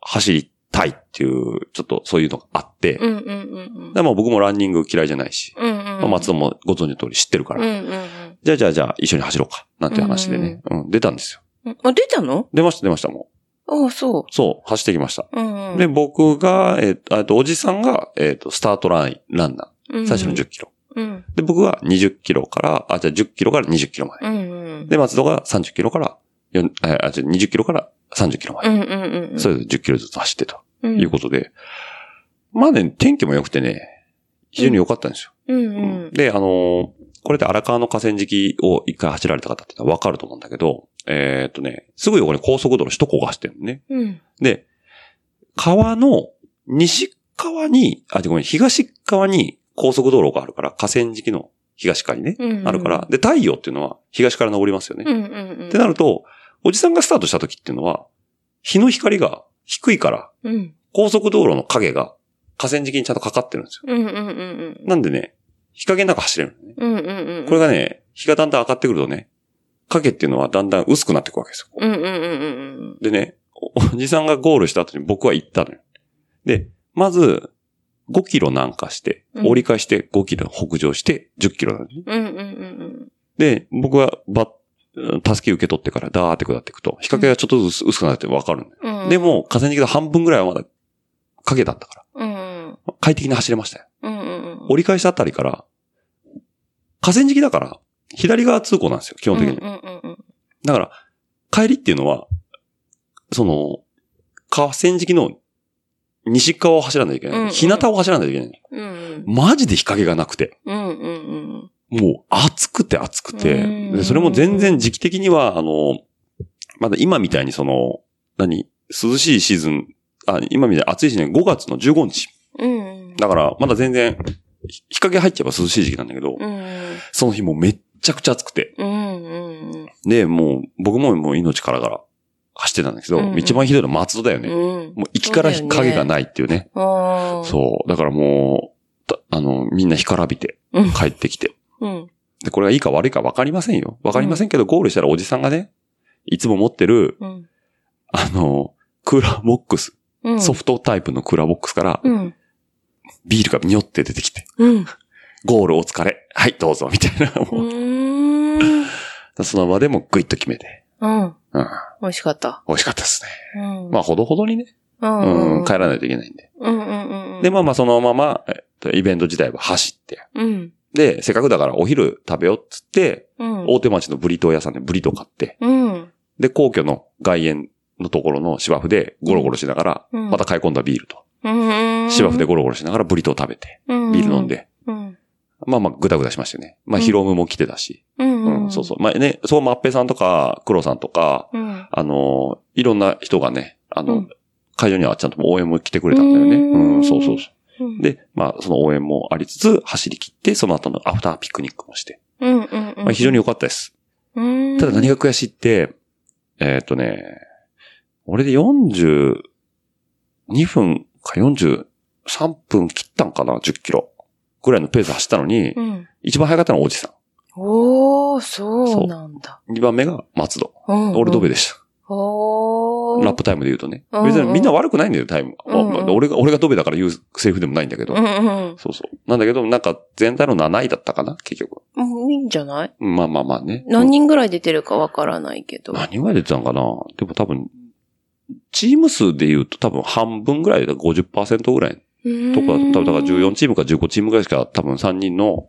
走りたいっていう、ちょっとそういうのがあって、うんうんうんうん。でも僕もランニング嫌いじゃないし、うんうん。まあ、松戸もご存知の通り知ってるから、うんうんうん。じゃあじゃあじゃあ一緒に走ろうか、なんていう話でね、うん、出たんですよ。うん。あ、出たの？出ました出ましたもああ、そうそう、走ってきました。う。うんで、僕が、えっ、と、あと、おじさんが、えっ、と、スタートライン、ランナー、最初の10キロ。うん。で、僕は20キロから、あ、じゃあ10キロから20キロまで。うんうん。で、松戸が30キロから、あ、じゃあ20キロから30キロまで。うんうんうん。それで10キロずつ走ってとうんいうことで、まあね、天気も良くてね、非常に良かったんですよ。うんううんん。で、あのーこれで荒川の河川敷を一回走られた方ってのはわかると思うんだけど、えーっとね、すぐ横に高速道路首都高が走ってるのね。うん。で、川の西側に、あ、ごめん、東側に高速道路があるから、河川敷の東側にね、うん。あるから、で、太陽っていうのは東から昇りますよね。うんうんうん。ってなると、おじさんがスタートした時っていうのは、日の光が低いから、うん。高速道路の影が河川敷にちゃんとかかってるんですよ。うんうんうんうん。なんでね、日陰の中走れるのね。うんうんうん。これがね、日がだんだん上がってくるとね、影っていうのはだんだん薄くなっていくわけですよ。うんうんうんうんでね、おおじさんがゴールした後に僕は行ったのよ。で、まず、5キロ南下して、うん折り返して5キロ北上して10キロなのね。うん。うんうんうんで、僕はば、助け受け取ってからダーって下っていくと、日陰がちょっとずつ薄くなってわかるのよ。うん。で、も、河川敷の半分ぐらいはまだ影だったかうんうん。ら、快適に走れましたよ。うんうんうん。折り返したあたりから、河川敷だから、左側通行なんですよ、基本的に。だから、帰りっていうのは、その、河川敷の西側を走らないといけない。うんうん日向を走らないといけない。うん。うんマジで日陰がなくて。もう暑くて暑くて。それも全然時期的には、あの、まだ今みたいにその、何涼しいシーズン、あ、今みたいに暑いしね、5月の15日。うん。うん。だから、まだ全然、ひ日陰入っちゃえば涼しい時期なんだけど、うんその日もうめっちゃくちゃ暑くて。うんうんで、もう、僕ももう命からがら走ってたんだけど、うんうん一番ひどいのは松戸だよね。うん。うん。もう行きから日陰がないっていうね。ああ。そう。だからもう、たあの、みんな干からびてうん。帰ってきて。うん。で、これがいいか悪いか分かりませんよ。分かりませんけど、ゴールしたらおじさんがね、いつも持ってる、うん。あの、クーラーボックス、うん。ソフトタイプのクーラーボックスから、うん。ビールがにょって出てきて、うん。ゴールお疲れ。はい、どうぞ、みたいな。うもう。その場でもグイッと決めて。うん。うん。美味しかった。美味しかったですね。うん。まあ、ほどほどにね、ううん、ん。帰らないといけないんで。うんうんうん。で、まあまあ、そのまま、えっと、イベント自体は走って。うん。で、せっかくだからお昼食べようっつって、うん。大手町のブリトー屋さんでブリトー買って、うん。で、皇居の外苑のところの芝生でゴロゴロしながら、うんまた買い込んだビールと、うん。芝生でゴロゴロしながらブリトー食べて、ビビール飲ん。で、うん。まあまあ、ぐだぐだしましたよね。まあ、うんヒロムも来てたし、うん。うん、そうそう。まあね、そう、マッペさんとか、クロさんとか、うん。あの、いろんな人がね、あの、うん会場にはちゃんと応援も来てくれたんだよね。うんうん、そうそうそう。うん。で、まあ、その応援もありつつ、走り切って、その後のアフターピクニックもして、うんうんうん。まあ、非常に良かったです。うん。ただ何が悔しいって、えっ、とね、俺で42分か43分切ったんかな ?10 キロ。ぐらいのペース走ったのに、うん。一番早かったのはおじさおー、そうなんだ。ん。二番目が松戸。うん俺ドベでした。ラップタイムで言うとね。うん別にみんな悪くないんだよ、タイム。うんうんまあ俺が、俺がドベだから言うセリフでもないんだけど。うんうんそうそう。なんだけど、なんか全体の7位だったかな結局。うん。いいんじゃない？うんまあまあまあね。何人ぐらい出てるかわからないけど。何人ぐらい出てたのかな？でも多分、チーム数で言うと多分半分ぐらいだ、50%ぐらいとか、多分だから14チームか15チームぐらいしか多分3人の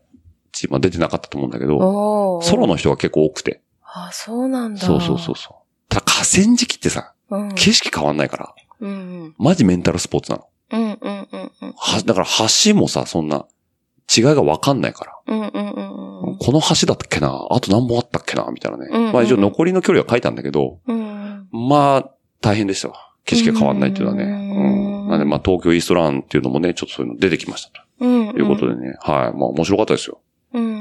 チームは出てなかったと思うんだけど、ソロの人が結構多くて。あ、そうなんだ。そうそうそうそう。ただ河川敷ってさ、うん。景色変わんないから、うんマジメンタルスポーツなの。うん。うんうん。は、だから橋もさ、そんな違いがわかんないから。うんうんうんうん。この橋だったっけなあと何本あったっけなみたいなね。うんうんまあ一応残りの距離は書いたんだけど、うん。まあ、大変でしたわ。景色が変わんないっていうのはね。ううんん。なんでまあ東京イーストランっていうのもね、ちょっとそういうの出てきましたうん。ということでね。はい。まあ面白かったですよ。うん。ううん。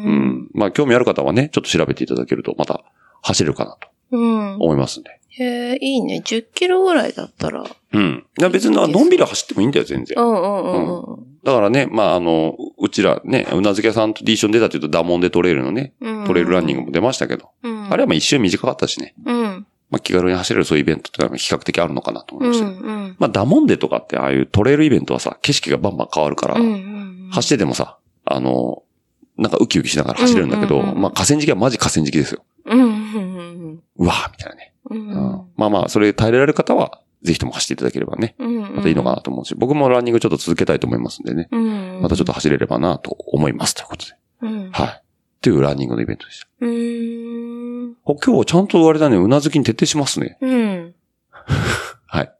ん。まあ興味ある方はね、ちょっと調べていただけるとまた走れるかなとうん。思いますんで。へえ、いいね。10キロぐらいだったら。うん。いや別にのんびり走ってもいいんだよ、全然う。んうんうんだからね、まああの、うちらね、うなずけ屋さんと D ション出たっていうとダモンデトレイルのね、うん。トレイルランニングも出ましたけど、うん。あれはまあ一周短かったしね。うん。まあ気軽に走れるそういうイベントってのは比較的あるのかなと思いました。うんうん。まあダモンデとかってああいうトレイルイベントはさ、景色がバンバン変わるから、うんうん。走っててもさ、あの、なんかウキウキしながら走れるんだけど、うんうんうんまあ河川敷はマジ河川敷ですよ。うんうんうんうわーみたいなね、うん。うんまあまあ、それ耐えられる方は、ぜひとも走っていただければね、うん。またいいのかなと思うし、僕もランニングちょっと続けたいと思いますんでね、うん。またちょっと走れればなと思いますということで。うん。はい。というランニングのイベントでした。うーん。今日はちゃんとあれだね、うなずきに徹底しますね。うん。はい。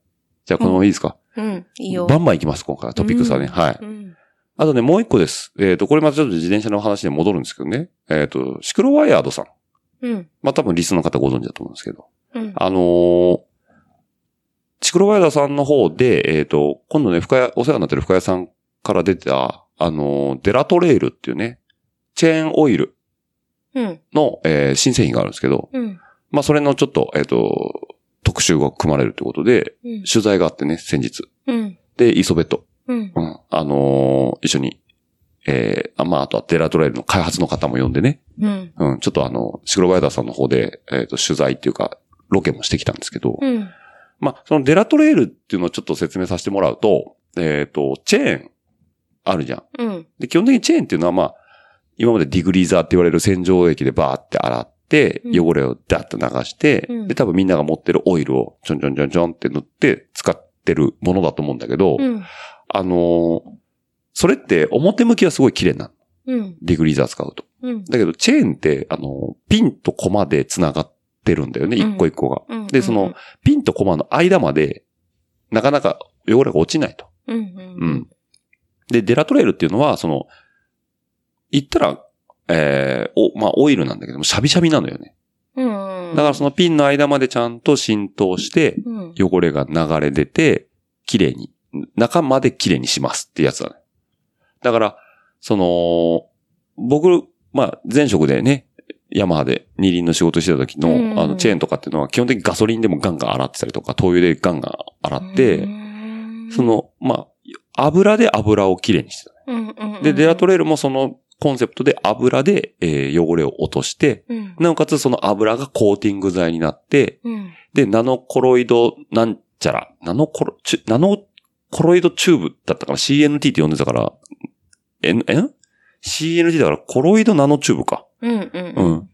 じゃあこのままいいですか、うん。いいよ。バンバン行きます、今回はトピックスはね。うんはい。うん。あとね、もう一個です。えっ、と、これまたちょっと自転車の話に戻るんですけどね。えっ、と、シクロワイヤードさん。うん。まあ多分リスの方ご存知だと思うんですけど。うん。あのー、シクロワイヤードさんの方で、えっ、と、今度ね、深谷、お世話になってる深谷さんから出てた、あのー、デラトレイルっていうね、チェーンオイルうん。の、えー新製品があるんですけど、うん。まあそれのちょっと、えっ、と、特集が組まれるということで、うん。取材があってね、先日。うん。で、イソベット。うん。うん。あのー一緒に、えーあ、まあ、あとはデラトレイルの開発の方も呼んでね、うん。うん、ちょっとあの、シクロバイダーさんの方で、えっ、と、取材っていうか、ロケもしてきたんですけど、うん。まあ、そのデラトレイルっていうのをちょっと説明させてもらうと、えっ、と、チェーン、あるじゃん。うん。で、基本的にチェーンっていうのはまあ、今までディグリーザーって言われる洗浄液でバーって洗って、うん汚れをダッと流して、うんで、多分みんなが持ってるオイルをちょんちょんちょんちょんって塗って使ってるものだと思うんだけど、うん。あのーそれって表向きはすごい綺麗なの。うん。ディグリーザー使うと。うん。だけど、チェーンって、あの、ピンとコマで繋がってるんだよね、うん一個一個が。うん。で、その、、ピンとコマの間まで、なかなか汚れが落ちないと。うん。ううん。ん。で、デラトレイルっていうのは、その、言ったら、えー、お、まあ、オイルなんだけども、シャビシャビなのよね。うん。だからそのピンの間までちゃんと浸透して、うん。汚れが流れ出て、綺麗に、中まで綺麗にしますってやつだね。だから、その、僕、まあ、前職でね、ヤマハで二輪の仕事してた時の、うんあの、チェーンとかっていうのは基本的にガソリンでもガンガン洗ってたりとか、灯油でガンガン洗って、うんそ、の、まあ、油で油をきれいにしてた。うんうんうん。で、デラトレールもそのコンセプトで油で、えー汚れを落として、うん。なおかつその油がコーティング剤になって、うん。で、ナノコロイドなんちゃら、ナノコロ、ナノコロイドチューブだったから CNT って呼んでたから、え、え ?CNT だからコロイドナノチューブか。うんうんううん。ん。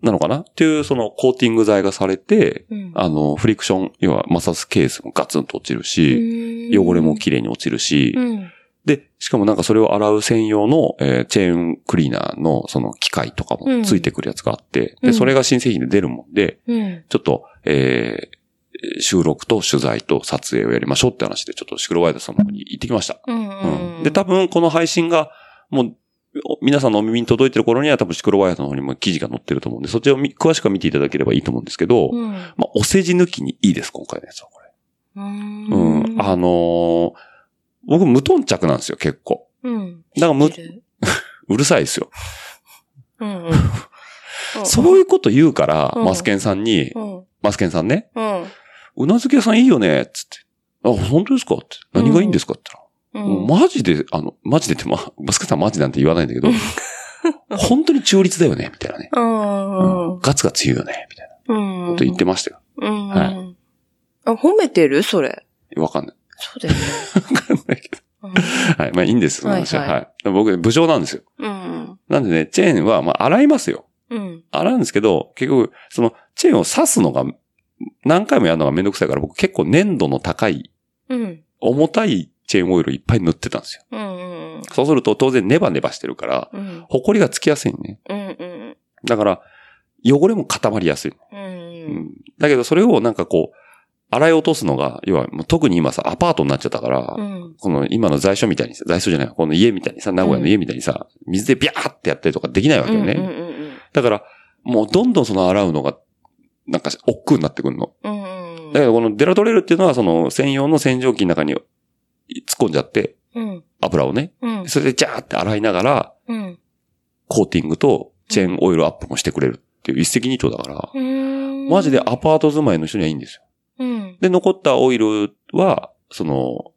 なのかな？っていう、そのコーティング剤がされて、うん。あの、フリクション、要は摩擦ケースもガツンと落ちるし、うん汚れもきれいに落ちるし、うん。で、しかもなんかそれを洗う専用の、えーチェーンクリーナーのその機械とかもついてくるやつがあって、で、うんそれが新製品で出るもんで、うん。ちょっと、えー収録と取材と撮影をやりましょうって話で、ちょっとシクロワイダーさんの方に行ってきました。うんうん。で、多分この配信が、もう、お皆さんのお耳に届いてる頃には多分シクロワイダーの方にも記事が載ってると思うんで、そっちをみ詳しく見ていただければいいと思うんですけど、うん。まあ、お世辞抜きにいいです、今回のやつは、これ。うん。うん。あのー僕無頓着なんですよ、結構。うん。だからむ うるさいですよ。うんうん。うんそういうこと言うから、うんマスケンさんに、うん。マスケンさんね、うん。うなずけ屋さんいいよね、つって。あ、本当ですか？って。何がいいんですか？って言ったら、うん。マジで、あの、マジでって、まあ、マスケンさんマジなんて言わないんだけど、本当に中立だよね、みたいなね。うん。うん。ガツガツ言うよね、みたいなうん。こと言ってましたよ。うん。はいあ、褒めてる？それ。わかんない。そうだよね。わかんないけど。はい。まあいいんです、その話は。はいはい。僕、武将なんですよ。うん。なんでね、チェーンは、まあ洗いますよ。うん。洗うんですけど、結局、その、チェーンを刺すのが、何回もやるのがめんどくさいから、僕結構粘度の高い、うん。重たいチェーンオイルいっぱい塗ってたんですよ。うん。そうすると当然ネバネバしてるから、うん。ホコリがつきやすいね。うん。うん。だから、汚れも固まりやすい。う。うんん。だけどそれをなんかこう、洗い落とすのが、要はもう特に今さ、アパートになっちゃったから、うん。この今の在所みたいにさ、在所じゃない、この家みたいにさ、名古屋の家みたいにさ、水でビャーってやったりとかできないわけよね。うんうんだから、もうどんどんその洗うのが、なんか、億劫になってくるの。うん。うん。だけどこのデラトレールっていうのは、その専用の洗浄機の中に突っ込んじゃって、うん。油をね、うん。それでジャーって洗いながら、うん。コーティングとチェーンオイルアップもしてくれるっていう一石二鳥だから、うん。マジでアパート住まいの人にはいいんですよ。うん。で、残ったオイルは、その、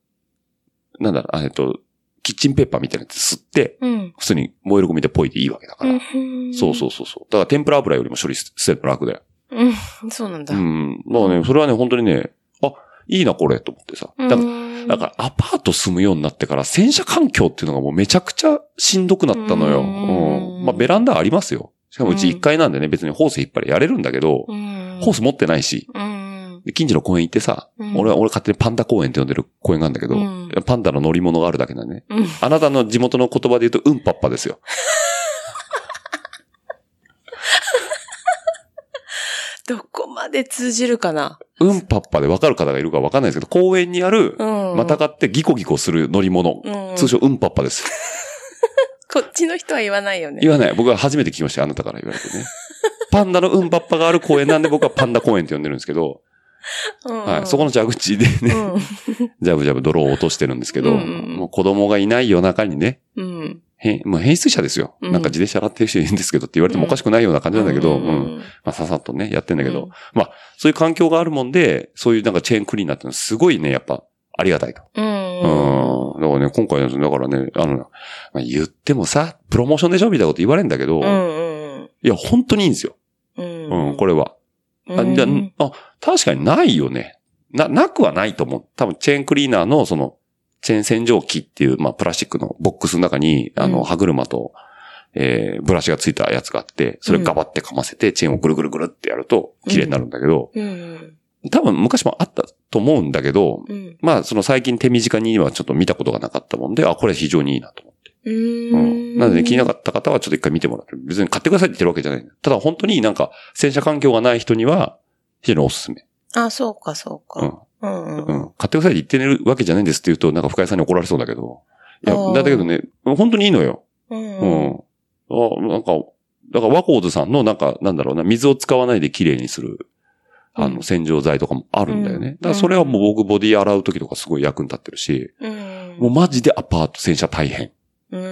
なんだろう、あえっと、キッチンペーパーみたいなやつ吸って、うん。普通に燃えるゴミでポイでいいわけだから。うん。そうそうそうそう。だから天ぷら油よりも処理捨てるの楽だよ。うん。そうなんだ。うん。まあね、それはね、本当にね、あ、いいなこれと思ってさ。だから、うんだからアパート住むようになってから洗車環境っていうのがもうめちゃくちゃしんどくなったのよ。ううんん。まあベランダありますよ。しかもうち1階なんでね、別にホース引っ張りやれるんだけど、うん。ホース持ってないし、うん。で近所の公園行ってさ、うん俺は、俺勝手にパンダ公園って呼んでる公園があるんだけど、うんパンダの乗り物があるだけなんでね。うん。あなたの地元の言葉で言うと、うんぱっぱですよ。どこまで通じるかな？うんぱっぱで分かる方がいるか分かんないですけど、公園にある、うん。またがってギコギコする乗り物。うん。通称うんぱっぱです。こっちの人は言わないよね。言わない。僕は初めて聞きましたよあなたから言われてね。パンダのうんぱっぱがある公園なんで僕はパンダ公園って呼んでるんですけど、うんはい。そこの蛇口でね、うん。ジャブジャブ泥を落としてるんですけど、うんうんもう子供がいない夜中にね、うん。変、まあ変質者ですよ。うんなんか自転車洗ってる人いるんですけどって言われてもおかしくないような感じなんだけど、ううんん。まあささっとね、やってんだけど、うんまあそういう環境があるもんで、そういうなんかチェーンクリーナーってのはすごいね、やっぱありがたいと。うん。うん。だからね、今回のだからね、あの、まあ、言ってもさ、プロモーションでしょみたいなこと言われるんだけど、うん。うん。いや、本当にいいんですよ。うん。うん、これは。あ、じゃあ、あ確かにないよね。な、なくはないと思う。多分、チェーンクリーナーの、その、チェーン洗浄機っていう、まあ、プラスチックのボックスの中に、あの、うん歯車と、えー、ブラシがついたやつがあって、それガバってかませて、チェーンをぐるぐるぐるってやると、綺麗になるんだけど、うん。多分昔もあったと思うんだけど、うん。まあ、その最近手短にはちょっと見たことがなかったもんで、あ、これ非常にいいなと。ううん。ん。なので、気になかった方はちょっと一回見てもらって、別に買ってくださいって言ってるわけじゃない。ただ本当になんか、洗車環境がない人には、非常におすすめ。あ、そうか、そうか。うん。うん。ううん。ん。買ってくださいって言ってるわけじゃないんですって言うと、なんか深井さんに怒られそうだけど。いやだけどね、本当にいいのよ。う。うんん。あなんか、だからワコーズさんのなんか、なんだろうな、水を使わないで綺麗にする、あの、うん洗浄剤とかもあるんだよね。うんだからそれはもう僕ボディ洗う時とかすごい役に立ってるし、うん。もうマジでアパート洗車大変。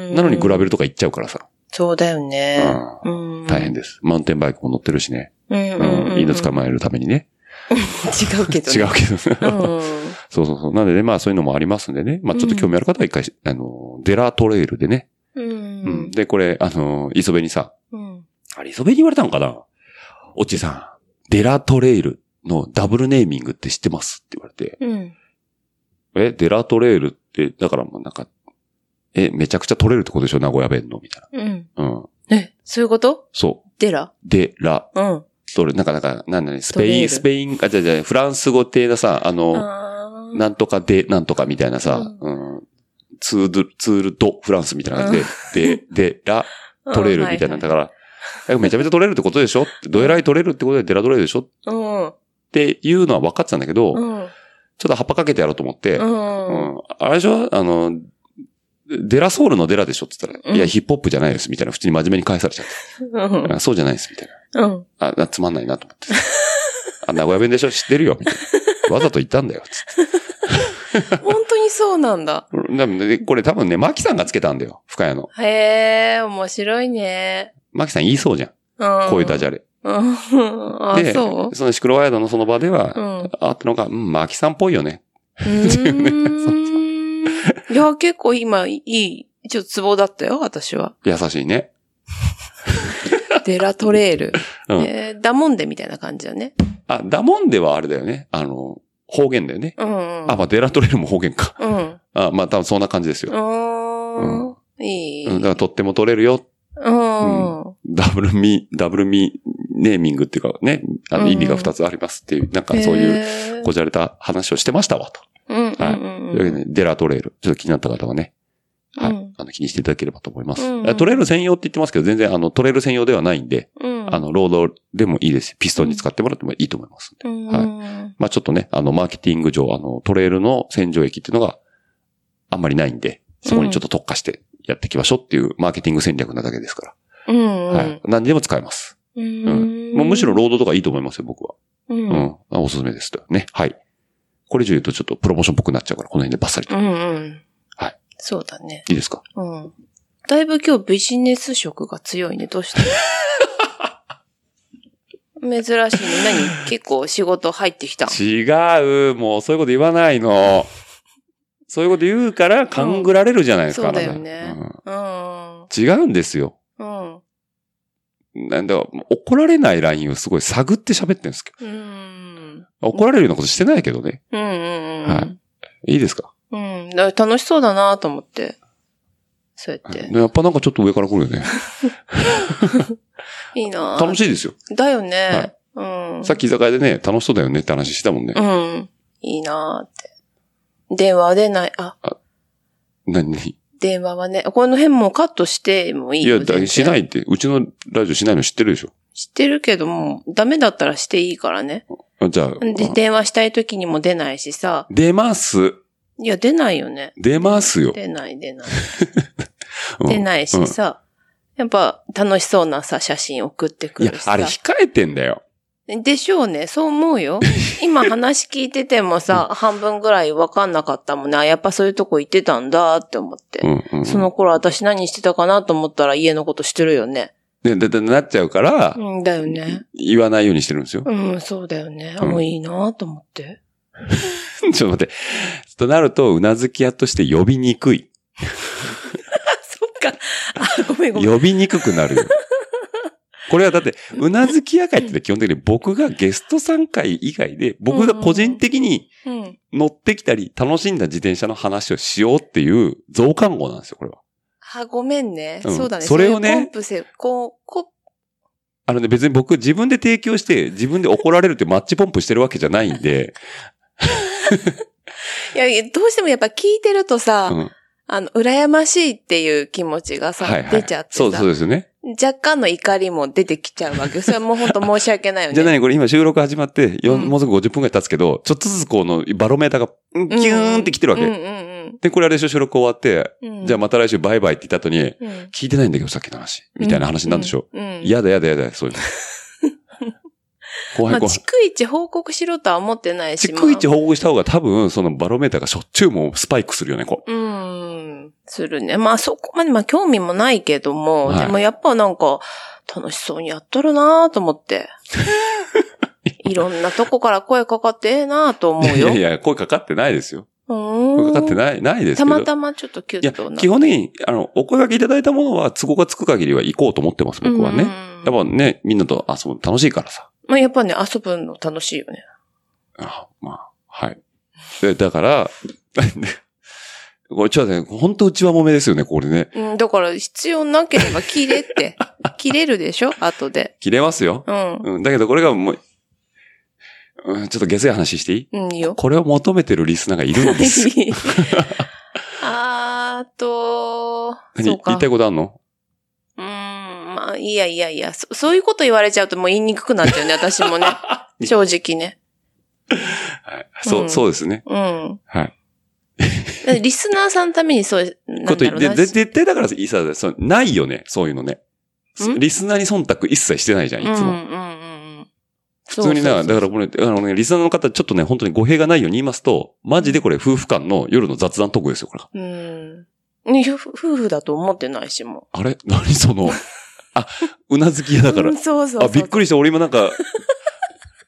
うんなのにグラベルとか行っちゃうからさ。そうだよね。ううん。大変です。マウンテンバイクも乗ってるしね。うん。犬捕まえるためにね。違うけどね。違うけど。うん。そうそうそう。なのでね、まあそういうのもありますんでね。まあちょっと興味ある方は一回、あの、デラトレイルでね。ううん。ん。で、これ、あの、磯部にさ、うん。あれ、磯部に言われたのかな？おっちさん、デラトレイルのダブルネーミングって知ってます？って言われて、うん。え、デラトレイルって、だからもうなんか、え、めちゃくちゃ取れるってことでしょ？名古屋弁のみたいうん。な。うん。え、そういうこと？そデラう。デラうん。トレ、なんかなんか、なんだね、スペイン、スペイン、あ、じゃじゃフランス語系のさ、あの、なんとかで、なんとかみたいなさ、うん、ツール、ツールドフランスみたいな感じで、で、で、ラ、取れるみたいな。だから、えめちゃめちゃ取れるってことでしょ？どえらい取れるってことでデラ取れるでしょ？っうん。ていうのは分かってたんだけど、うん。ちょっと葉っぱかけてやろうと思って、う。うんんあれでしょ？あの、デラソウルのデラでしょって言ったら、うんいや、ヒップホップじゃないです、みたいな、普通に真面目に返されちゃって。うん。あそうじゃないです、みたいな。うん。あ、なつまんないなと思って。あ、名古屋弁でしょ知ってるよ、みたいな。わざと言ったんだよ、つって。本当にそうなんだ。これ多分ね、マキさんがつけたんだよ、深谷の。へえ、面白いね。マキさん言いそうじゃん。うん。こういうダジャレ。で、そう？そのシクロワイドのその場では、うん。あったのが、うん、マキさんっぽいよね。うーん。いや、結構今、いい、ちょっとツボだったよ、私は。優しいね。デラトレール。うんえーダモンデみたいな感じだね。あ、ダモンではあれだよね。あの、方言だよね。うん、うん。あ、まあ、デラトレールも方言か。うん。あ、まあ、多分そんな感じですよ。うーん。いい。うん、だからとっても取れるよ。うん。ダブルミ、ダブルミネーミングっていうかね、あのうん意味が二つありますっていう、なんかそういう、いうこじゃれた話をしてましたわと。うん。うん。はい。うんというわけで、デラトレール。ちょっと気になった方はね、はい。うんあの、気にしていただければと思います。うんうんトレール専用って言ってますけど、全然あの、トレール専用ではないんで、うん。あの、ロードでもいいですし。ピストンに使ってもらってもいいと思います。うん、はいまあちょっとね、あの、マーケティング上、あの、トレールの洗浄液っていうのがあんまりないんで、そこにちょっと特化してやっていきましょうっていうマーケティング戦略なだけですかうん。ら。はい。何にでも使えます。ううん。うむしろロードとかいいと思いますよ、僕は。う。うんん。あおすすめですと。ね。はい。これ以上言うとちょっとプロモーションっぽくなっちゃうから、この辺でバッサリと。うん。うん。はい。そうだね。いいですか？うん。だいぶ今日ビジネス色が強いね。どうして？珍しいね。何？結構仕事入ってきた。違う。もうそういうこと言わないの。そういうこと言うから勘ぐられるじゃないですか。そうだよねた。うん。うん違うんですよ。うん。なんだ、怒られないラインをすごい探って喋ってるんですけうん。ど。怒られるようなことしてないけどね。うん。うん。はいいいですか？うん。楽しそうだなと思って。そうやって。やっぱなんかちょっと上から来るよね。いいな楽しいですよ。だよね。うん。さっき居酒屋でね、楽しそうだよねって話したもんねう。ん。いいなって。電話は出ない。あ、何何？電話はね、この辺もカットしてもいいよ。いや、しないって。うちのラジオしないの知ってるでしょ。知ってるけども、ダメだったらしていいからね。あじゃあ、で、電話したい時にも出ないしさ。出ます？いや、出ないよね。出ますよ。出ない、出ない。うん出ないしさ。やっぱ楽しそうなさ、写真送ってくいやるし、さ。あれ控えてんだよ。でしょうね。そう思うよ。今話聞いててもさ、半分ぐらいわかんなかったもんね。あやっぱそういうとこ行ってたんだって思って。うんうん。その頃私何してたかなと思ったら家のことしてるよね。で、で、でなっちゃうから、うんだよね。言わないようにしてるんですよ。うん、そうだよね。あうんもういいなと思って。ちょっと待って。となると、うなずき屋として呼びにくい。そっか。あ、ごめんごめん。呼びにくくなるよ。これはだって、うなずき屋会って基本的に僕がゲスト参会以外で、僕が個人的にうん。乗ってきたり、楽しんだ自転車の話をしようっていう増刊号なんですよ、これは。あ、ごめんね。うんそうだね。それをねポンプせ、こう、こあのね、別に僕自分で提供して、自分で怒られるってマッチポンプしてるわけじゃないんで、いやどうしてもやっぱ聞いてるとさ、うんあの、羨ましいっていう気持ちがさ、はいはい。出ちゃってさ、そう、そうですよね。若干の怒りも出てきちゃうわけ。それはもう本当申し訳ないよね。じゃあ何これ今収録始まって、もうすぐ50分くらい経つけど、ちょっとずつこのバロメーターが、うんギューンって来てるわけ。うんうんで、これあれでしょ収録終わって、うん。じゃあまた来週バイバイって言った後に、うん、聞いてないんだけどさっきの話。みたいな話なんでしょ？う。嫌だ嫌だ嫌だ、そういうの。怖いまあ、怖い。逐一報告しろとは思ってないし。逐一ま報告した方が多分、そのバロメーターがしょっちゅうもうスパイクするよね、こう。あうん。するね。まあそこまで、まあ興味もないけども、はいでもやっぱなんか、楽しそうにやっとるなと思って。いろんなとこから声かかってええなと思うよ。いやいや、声かかってないですよ。かかってない、ないですけど。たまたまちょっとキュいやッとな。、基本的に、あの、お声掛けいただいたものは都合がつく限りは行こうと思ってます、僕はね。うんやっぱね、みんなと遊ぶの楽しいからさ。まあやっぱね、遊ぶの楽しいよね。あまあ、はい。で、だから、これちょっとね、本当内輪もめですよね、これね。うん、だから必要なければ切れって。切れるでしょ後で。切れますよ。うん。うん、だけどこれがもう、うん、ちょっと下水話していい？うん、いいよ。これを求めてるリスナーがいるんです。あーと、何？そうか。言いたいことあんの？うーん、まあ、いやいやいやそ、そういうこと言われちゃうともう言いにくくなっちゃうね、私もね。正直ね。はい。そう、うんそうですね。うん。はい。リスナーさんのためにそう、なんことだろうな。でで絶対だからいいさ、そうないよね、そういうのね。ん？リスナーに忖度一切してないじゃん、いつも。うんうんうんうん。普通にな、だからこれ、あのね、リスナーの方、ちょっとね、本当に語弊がないように言いますと、マジでこれ夫婦間の夜の雑談トークですよ、これ。うん。ねふ夫婦だと思ってないしもあれ？何その、うなずき屋だからうん。そうそうそう。あ、びっくりした。俺今なんか、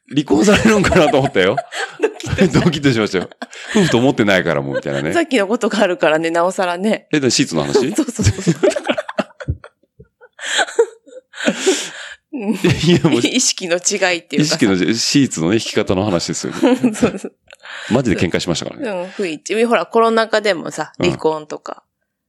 離婚されるんかなと思ったよ。ドキッとしましたよ。夫婦と思ってないからもう、みたいなね。さっきのことがあるからね、なおさらね。え、でシーツの話？いそうそうそう。うんや、もう、意識の違いっていうかさ。意識のシーツのね、引き方の話ですよね。そうそう。マジで喧嘩しましたからね。うん、不一致。ほら、コロナ禍でもさ、うん離婚とか、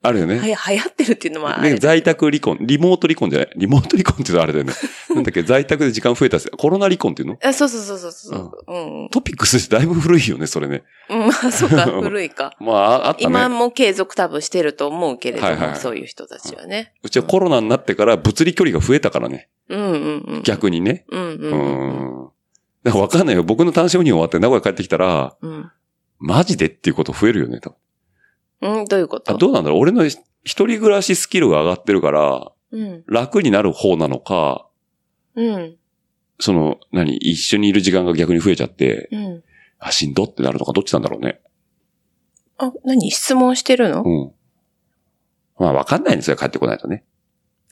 あるよね。はや、流行ってるっていうのもあねる。在宅離婚、リモート離婚じゃない？リモート離婚って言うとあれだよね。なんだっけ、在宅で時間増えたっすコロナ離婚っていうの？あそうそうそうそうそう。うん。トピックスってだいぶ古いよね、それね。うん、まあ、そうか、古いか。まあ、ああった今ね。も継続多分してると思うけれども、はいはいはいそういう人たちはね。うちはコロナになってから物理距離が増えたからね。うんうんうん。逆にね。うんううんうん。ん。だからわかんないよ。僕の単身赴任終わって名古屋帰ってきたら、うん。マジでっていうこと増えるよね、多分。うん、どういうこと？あどうなんだろう俺の一人暮らしスキルが上がってるから、うん。楽になる方なのか、うん。その、何、一緒にいる時間が逆に増えちゃって、うん。あ、しんどってなるのか、どっちなんだろうね。あ、何？質問してるの？うん。まあ、わかんないんですよ、帰ってこないとね。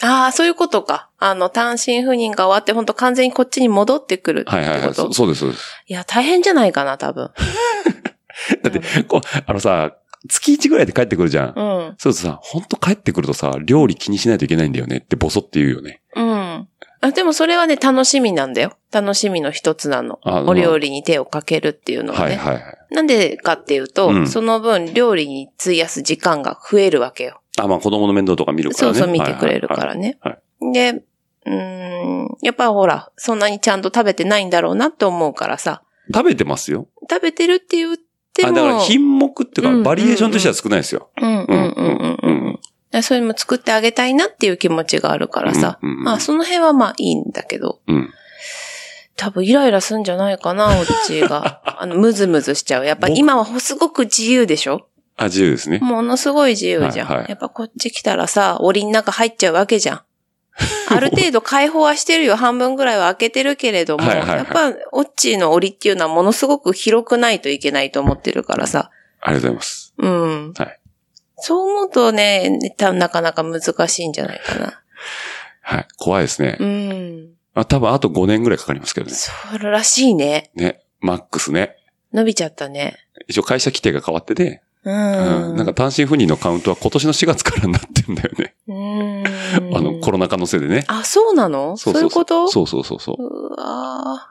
ああ、そういうことか。あの、単身赴任が終わって、本当完全にこっちに戻ってくるってこと？はいはいはい。そそうです、そうです。いや、大変じゃないかな、多分。だって、こう、あのさ、月1ぐらいで帰ってくるじゃん。うん。そうするとさ、本当帰ってくるとさ、料理気にしないといけないんだよねってボソって言うよね。うん。あでもそれはね、楽しみなんだよ。楽しみの一つなの。あお料理に手をかけるっていうのはね。はいはいはい。なんでかっていうと、うんその分料理に費やす時間が増えるわけよ。あ、まあ子供の面倒とか見るからね。そうそう見てくれるからね。はいで、うーん、やっぱほら、そんなにちゃんと食べてないんだろうなって思うからさ、食べてますよ。食べてるって言っても。あ、だから品目っていうか、うんバリエーションとしては少ないですよ。うんうんうんうんうん。でそれも作ってあげたいなっていう気持ちがあるからさ。うんうんうんまあその辺はまあいいんだけど、うん。多分イライラすんじゃないかな、おっちが。あの、ムズムズしちゃう。やっぱ僕今はすごく自由でしょ？あ、自由ですね。ものすごい自由じゃん。はいはいやっぱこっち来たらさ、檻の中入っちゃうわけじゃん。ある程度解放はしてるよ。半分ぐらいは開けてるけれども、はいはいはいやっぱ、オッチーの檻っていうのはものすごく広くないといけないと思ってるからさ。ありがとうございます。うん。はい。そう思うとね、なかなか難しいんじゃないかな。はい。怖いですね。うん。あ多分あと5年ぐらいかかりますけどね。そうらしいね。ね。マックスね。伸びちゃったね。一応会社規定が変わってて、う。うんん、なんか単身赴任のカウントは今年の4月からになってんだよね。うん。あの、コロナ禍のせいでね。あ、そうなの？そういうこと？そうそうそうそう。うわー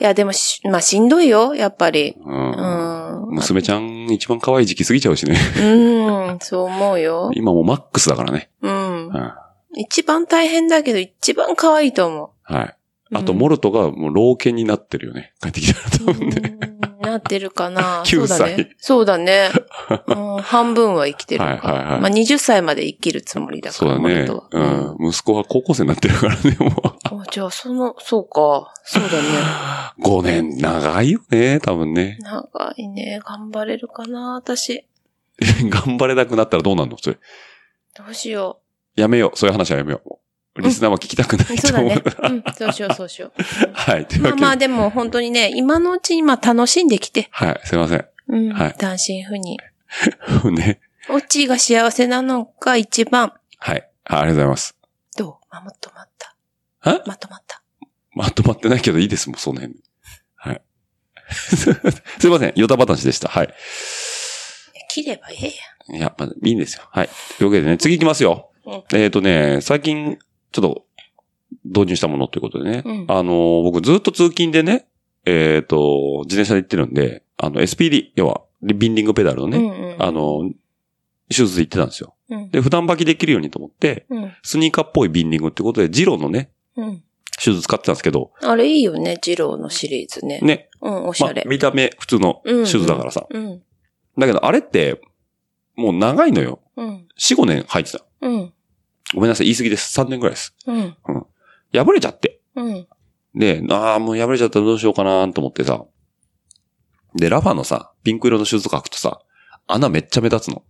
いや、でもし、まあ、しんどいよ、やっぱり。うんうん。娘ちゃん一番可愛い時期過ぎちゃうしね。うん、そう思うよ。今もうマックスだからね。うんう。ん。は一番大変だけど、一番可愛いと思い。あと、うんモルトがもう老犬になってるよね。帰ってきたら多う。分ね。うんなってるかな。9そうだね。そうだね。うん半分は生きてるか。はいはいはいまあ、20歳まで生きるつもりだから、そうだねモルトは。うん。息子は高校生になってるからね、もう。あじゃあ、その、そうか。そうだね。5年長いよね、多分ね。長いね。頑張れるかな、私。頑張れなくなったらどうなんの？それ。どうしよやめよう。そういう話はやめよう。リスナーは聞きたくなう。いと思うそうだね。うん、そうしよう、そうしよう。はい。というわけで。まあまあ、でも本当にね、今のうちにまあ楽しんできて。はい。すいません。うん。はい単身赴任。ね。オッチーが幸せなのが一番。はい。あありがとうございます。どう？ままとまった。えまとまった。まとまってないけどいいですもん、その辺。はい。すいません。ヨタ話でした。はい。切ればええいや、まあ、いいんですよ。はい。というわけでね、次行きますよ。うんえっ、とね、最近、ちょっと、導入したものということでね。うんあのー、僕ずっと通勤でね、えっ、と、自転車で行ってるんで、あの、SPD、要は、ビンディングペダルの。ね、うんうん。あの、手術で行ってたんですよ。うん、で、普段履きできるようにと思って、うん。スニーカーっぽいビンディングってことで、ジローのね、うん。シューズ使ってたんですけど、あれいいよね、ジローのシリーズね。ね、うん、おしまあゃれ。、見た目普通のシューズだからさ。うん。だけど、あれって、もう長いのよ。うん。4、5年履いてた。うん。ごめんなさい、言い過ぎです。3年ぐらいです。うん。破れちゃって。うん。で、ああ、もう破れちゃったらどうしようかなと思ってさ。で、ラファのさ、ピンク色のシューズとか履くとさ、穴めっちゃ目立つの。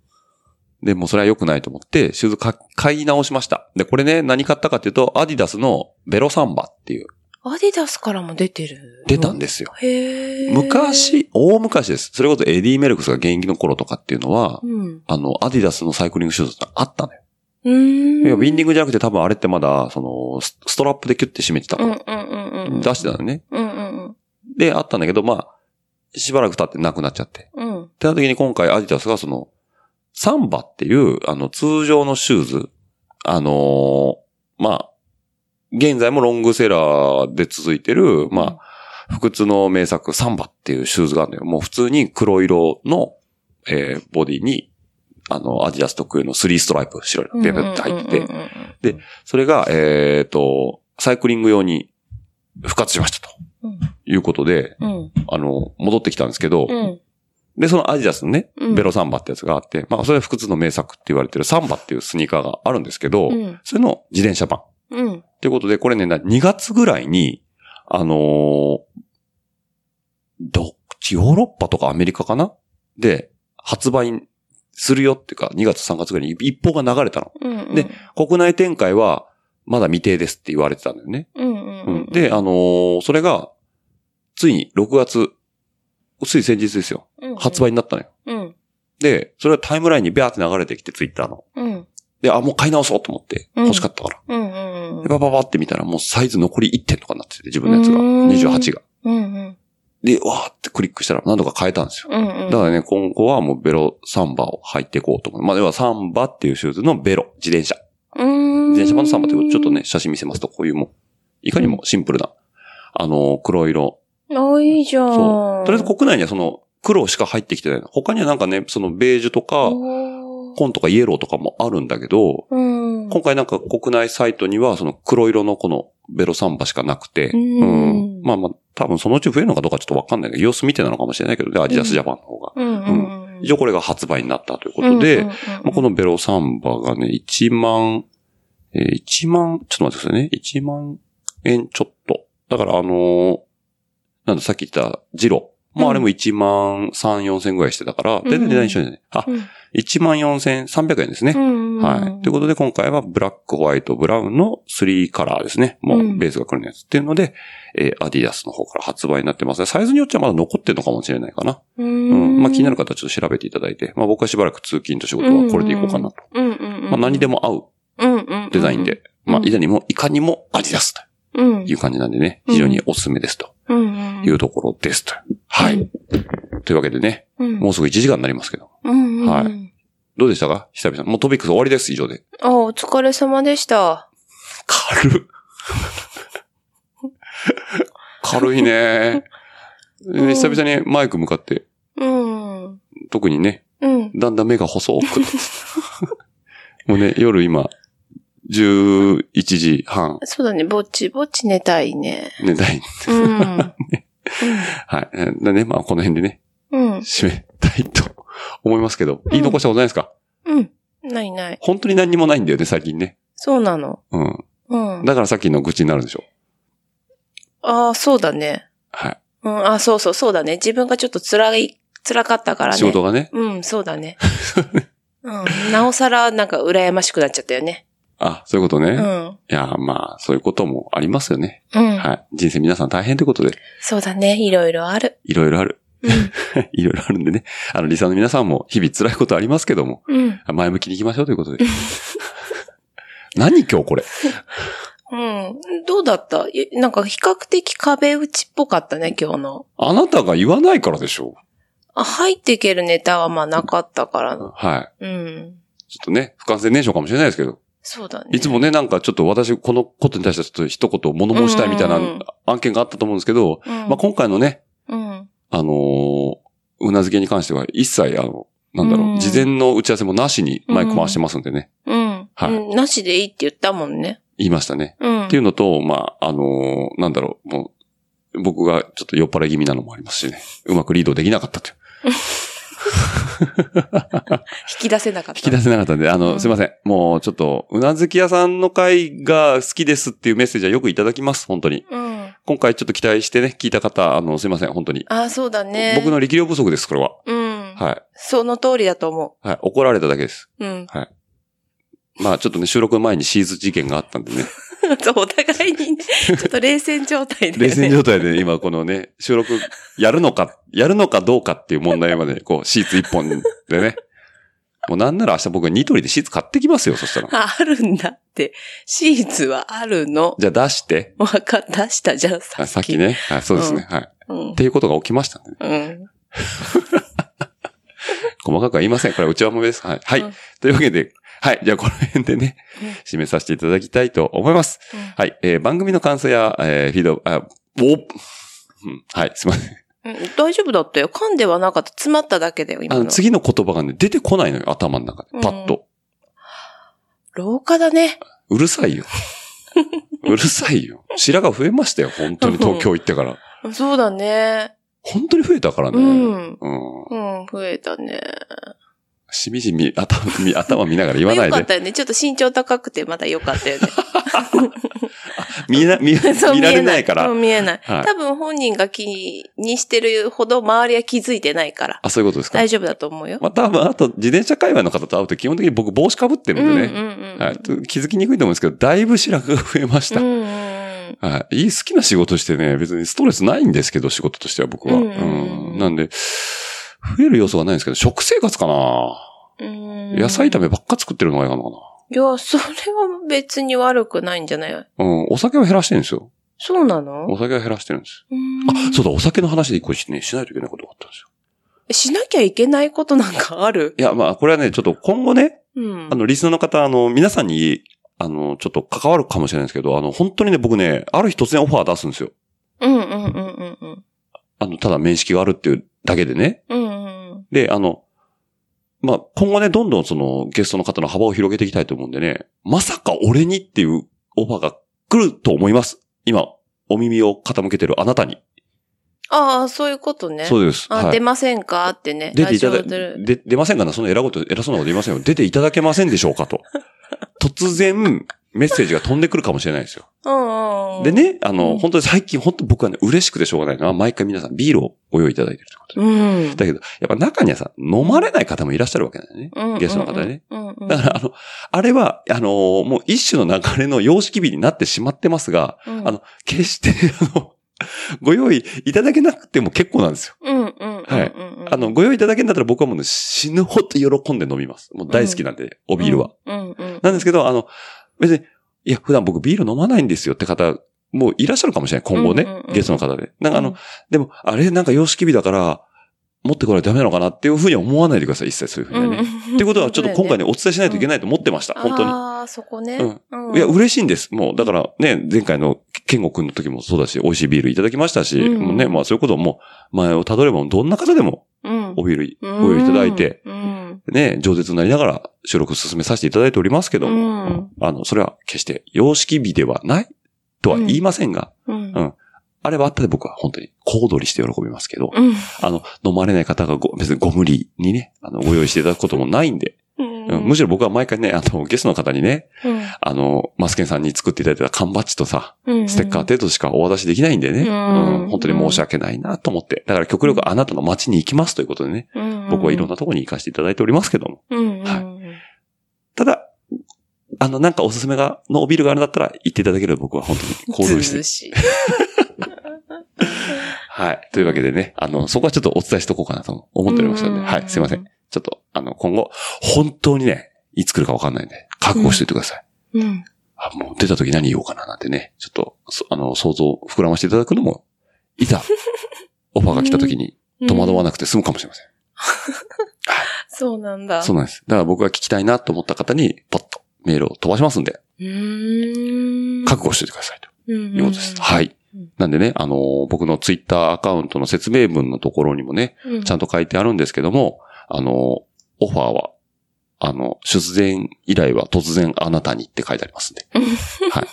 で、もうそれは良くないと思って、シューズか買い直しました。で、これね、何買ったかっていうと、アディダスのベロサンバっていう、アディダスからも出てる？出たんですよ。へえ。。昔、大昔です。それこそエディ・メルクスが現役の頃とかっていうのは、うん。あの、アディダスのサイクリングシューズってあったのよ。うーん。いや、ウィンディングじゃなくて多分あれってまだ、その、スストラップでキュッて締めてたから、うんうんうんうん。出してたのね。うんうんで、あったんだけど、まあ、しばらく経ってなくなっちゃって。うん。うん。ってなった時に今回アディダスがその、サンバっていう、あの、通常のシューズ、あのーまあ、現在もロングセラーで続いてる、まあ、不屈の名作、サンバっていうシューズがあるのよ。もう普通に黒色の、えーボディに、あの、アディダス特有のスリーストライプ、白いのベベって入ってて、て、それが、えっ、と、サイクリング用に復活しましたとうんいうことで、うん。あの、戻ってきたんですけど、うん。で、そのアディダスのね、うんベロサンバってやつがあって、まあ、それは不屈の名作って言われてるサンバっていうスニーカーがあるんですけど、うん。それの自転車版。うん。ということで、これね、な2月ぐらいに、あのーどっち、ヨーロッパとかアメリカかな？で、発売するよっていうか、2月3月ぐらいに一報が流れたの。うん。で、国内展開は、まだ未定ですって言われてたんだよね。うんううんん。で、あのーそれが、ついに6月、つい先日ですよ。うん、発売になったのよ。うん。で、それはタイムラインにビャーって流れてきて、ツイッターの。うん。で、あ、もう買い直そうと思って、うん欲しかったから。うん。うん。で、バババって見たら、もうサイズ残り1点とかになってて、自分のやつが。うん28が。うん。うん。で、わーってクリックしたら何度か変えたんですよ。うん。うん。だからね、今後はもうベロサンバを履いていこうと思う。まあ、要はサンバっていうシューズのベロ、自転車。うん。自転車版のサンバってことちょっとね、写真見せますと、こういうもう、いかにもシンプルな、あの、黒色。あ、いいじゃん。そう。とりあえず国内にはその、黒しか入ってきてないの。他にはなんかね、そのベージュとか、紺とかイエローとかもあるんだけど、うん。今回なんか国内サイトにはその黒色のこのベロサンバしかなくて、うんまあまあ、多分そのうち増えるのかどうかちょっとわかんないけど、様子見てなのかもしれないけど、で、アディダスジャパンの方が。うん。うん。一応これが発売になったということで、うん、まあ、このベロサンバがね、1万、えー、1万、ちょっと待ってくださいね。1万円ちょっと。だからあのーなんだ、さっき言ったジロ。まああれも1万3、4千ぐらいしてたから、全然値段一緒じゃない。あ、うん1万4千300円ですね。うん。はい。ということで今回はブラック、ホワイト、ブラウンの3カラーですね。もううんベースが来るやつっていうので、えーアディダスの方から発売になってますね。サイズによってはまだ残ってるのかもしれないかな。ううん。ん。まあ気になる方はちょっと調べていただいて、まあ僕はしばらく通勤と仕事はこれでいこうかなと。うんうんうん。まあ何でも合ううんうん。デザインで、まあいかにも、いかにもアディダスとうん。いう感じなんでね、非常におすすめですと。いうところですと。はい。というわけでね、うん。もうすぐ1時間になりますけど、うん。はいうん。どうでしたか？久々。もうトピックス終わりです、以上で。あ、お疲れ様でした。軽っ。軽いね。久々にマイク向かって、うん。特にね、うん。だんだん目が細く。もうね、夜今、11時半、そうだね、ぼっちぼっち寝たいね。寝たい。うん。はい。えーでね、まあこの辺でね、うん。締めたいと思いますけど、言い残したことないですか？うん。ないない。本当に何にもないんだよね、最近ね。そうなの。うん。うん。だからさっきの愚痴になるでしょ。ああ、そうだね。はい。うん、あそうそう、そうだね。自分がちょっと辛い、辛かったからね。仕事がね。うん、そうだね。うん。なおさら、なんか羨ましくなっちゃったよね。あ、そういうことね。いうん。や、まあ、そういうこともありますよね。うん。はい。人生皆さん大変ということで、そうだね。いろいろある。いろいろある。うん。いろいろあるんでね。あの、リサの皆さんも日々辛いことありますけども、うん。前向きに行きましょうということで。何今日これ？うん。どうだった？いなんか比較的壁打ちっぽかったね、今日の。あなたが言わないからでしょあ、入っていけるネタはまあなかったから。はい。うん。ちょっとね、不完全燃焼かもしれないですけど、そうだね。いつもね、なんかちょっと私、このことに対してちょっと一言物申したいみたいな案件があったと思うんですけど、うん、まあ今回のね、うん。あのーうなずけに関しては一切あの、なんだろう、うん事前の打ち合わせもなしにマイク回してますんでね、うん。はいうんなしでいいって言ったもんね。言いましたね。うん。っていうのと、まあ、あのーなんだろう、もう、僕がちょっと酔っ払い気味なのもありますしね、うまくリードできなかったという。引き出せなかった。引き出せなかったんで、あの、うんすいません。もうちょっと、うなずき屋さんの会が好きですっていうメッセージはよくいただきます、本当に。うん。今回ちょっと期待してね、聞いた方、あの、すいません、本当に。あ、そうだね。僕の力量不足です、これは。うん。はい。その通りだと思はい。怒られただけです。う。うん。はい。まあちょっとね、収録前にシーズ事件があったんでね。そう、お互いにね、ちょっと冷戦状態で、ね。冷戦状態で今このね、収録やるのか、やるのかどうかっていう問題まで、こう、シーツ一本でね。もうなんなら明日僕はニトリでシーツ買ってきますよ、そしたら。あるんだって。シーツはあるの。じゃあ出して。わかった、したじゃん、さあっき。さっきね。はい、そうですね。はい。うんっ。ていうことが起きましたね。うん。細かくは言いません。これは内輪もめです。はい。はい。うんというわけで、はい。じゃあこの辺でね、締めさせていただきたいと思います。うんはい。えー番組の感想や、えーフィード、あ、おうんはい。すいません。うん大丈夫だったよ。噛んではなかった。詰まっただけだよ、今のあの、。次の言葉がね、出てこないのよ、頭の中で。パッと。廊下だね。うるさいよ。うるさいよ。白髪増えましたよ、本当に 東京行ってから。そうだね。本当に増えたからね。うん。うん。うん、増えたね。しみじみ頭見、頭見ながら言わないで。よかったよね。ちょっと身長高くてまだよかったよね。見えな、見、見られないから。うん見えない。はい多分本人が気にしてるほど周りは気づいてないから。あ、そういうことですか。大丈夫だと思うよ。まあ多分、あと、自転車界隈の方と会うと基本的に僕帽子かぶってるんでね。気づきにくいと思うんですけど、だいぶ白髪が増えました。うんうんうん。はい。いい好きな仕事してね、別にストレスないんですけど、仕事としては僕は。うんうんなんで、増える要素はないんですけど、食生活かなうん野菜炒めばっか作ってるのがいいかな。いや、それは別に悪くないんじゃない？うん。お酒は減らしてるんですよ。そうなの？お酒は減らしてるんです。うんあ、そうだ、お酒の話で一個しね、しないといけないことがあったんですよ。しなきゃいけないことなんかある？いや、まあ、これはね、ちょっと今後ね、うん。あの、リスナーの方、あの、皆さんに、あの、ちょっと関わるかもしれないんですけど、あの、本当にね、僕ね、ある日突然オファー出すんですよ。うんうんうんうんうん。あの、ただ面識があるっていうだけでね。うんうんで、あの、まあ、今後ね、どんどんそのゲストの方の幅を広げていきたいと思うんでね、まさか俺にっていうオファーが来ると思います。今、お耳を傾けてるあなたに。ああ、そういうことね。そうです。あ、はい出ませんか？ってね。出ていただ、ラジオでで、出ませんかな？その偉こと、偉そうなこと言いませんよ。出ていただけませんでしょうかと。突然、メッセージが飛んでくるかもしれないですよ。で。ね、あの、うん本当に最近、本当僕はね、嬉しくてしょうがないのは、毎回皆さんビールをご用意いただいてるということで。うん。だけど、やっぱ中にはさ、飲まれない方もいらっしゃるわけだよね。うんゲストの方でね。。うんうん。だから、あの、あれは、あのもう一種の流れの様式美になってしまってますが、うんあの、決して、あの、ご用意いただけなくても結構なんですよ。うんうんうん。はいうんあの、、ご用意いただけんだったら僕はもうね、死ぬほど喜んで飲みます。もう大好きなんで、おビールは。。なんですけど、あの、別に、いや、普段僕ビール飲まないんですよって方、もういらっしゃるかもしれない。今後ね、うんうんうんゲストの方で。なんかあの、うんでも、あれなんか様式美だから、持ってこないとダメなのかなっていうふうには思わないでください。一切そういうふうにはね。うんっていうことは、ちょっと今回ね、お伝えしないといけないと思ってました。本当に。ああ、そこね。うんいや、嬉しいんです。もう、だからね、前回の健吾くんの時もそうだし、美味しいビールいただきましたし、うんもうね、まあそういうことも、前をたどれば、どんな方でもうん。おビールご用意いただいて、うん。ね、饒舌になりながら収録進めさせていただいておりますけどうも、ん。あの、それは決して様式美ではないとは言いませんが、うん。うんあれはあったで僕は本当に小躍りして喜びますけど、うん。あの、飲まれない方がご別にご無理にね、あの、ご用意していただくこともないんで、うんうんむしろ僕は毎回ね、あの、ゲストの方にね、うんあの、マスケンさんに作っていただいた缶バッジとさ、うんステッカー程度しかお渡しできないんでね、うんうん本当に申し訳ないなと思って。だから極力あなたの街に行きますということでね、僕はいろんなところに行かせていただいておりますけども。うん。はいうんただ、あの、なんかおすすめが、のビールがあるんだったら言っていただければ僕は本当に行動して。はい。というわけでね、あの、そこはちょっとお伝えしとこうかなと思っておりましたので、うんはい。すいません。ちょっと、あの、今後、本当にね、いつ来るかわかんないんで、覚悟しておいてください。うん。あ、もう出た時何言おうかななんてね、ちょっと、そあの、想像膨らませていただくのも、いざ、オファーが来た時に戸惑わなくて済むかもしれません。そうなんだ。そうなんです。だから僕が聞きたいなと思った方に、ポッとメールを飛ばしますんで、うーん。覚悟しておいてくださいとうんいうことです。はい。なんでね、あのー僕のツイッターアカウントの説明文のところにもね、うん。ちゃんと書いてあるんですけども、あのーオファーは、あの、出前依頼は突然あなたにって書いてありますんで、はい。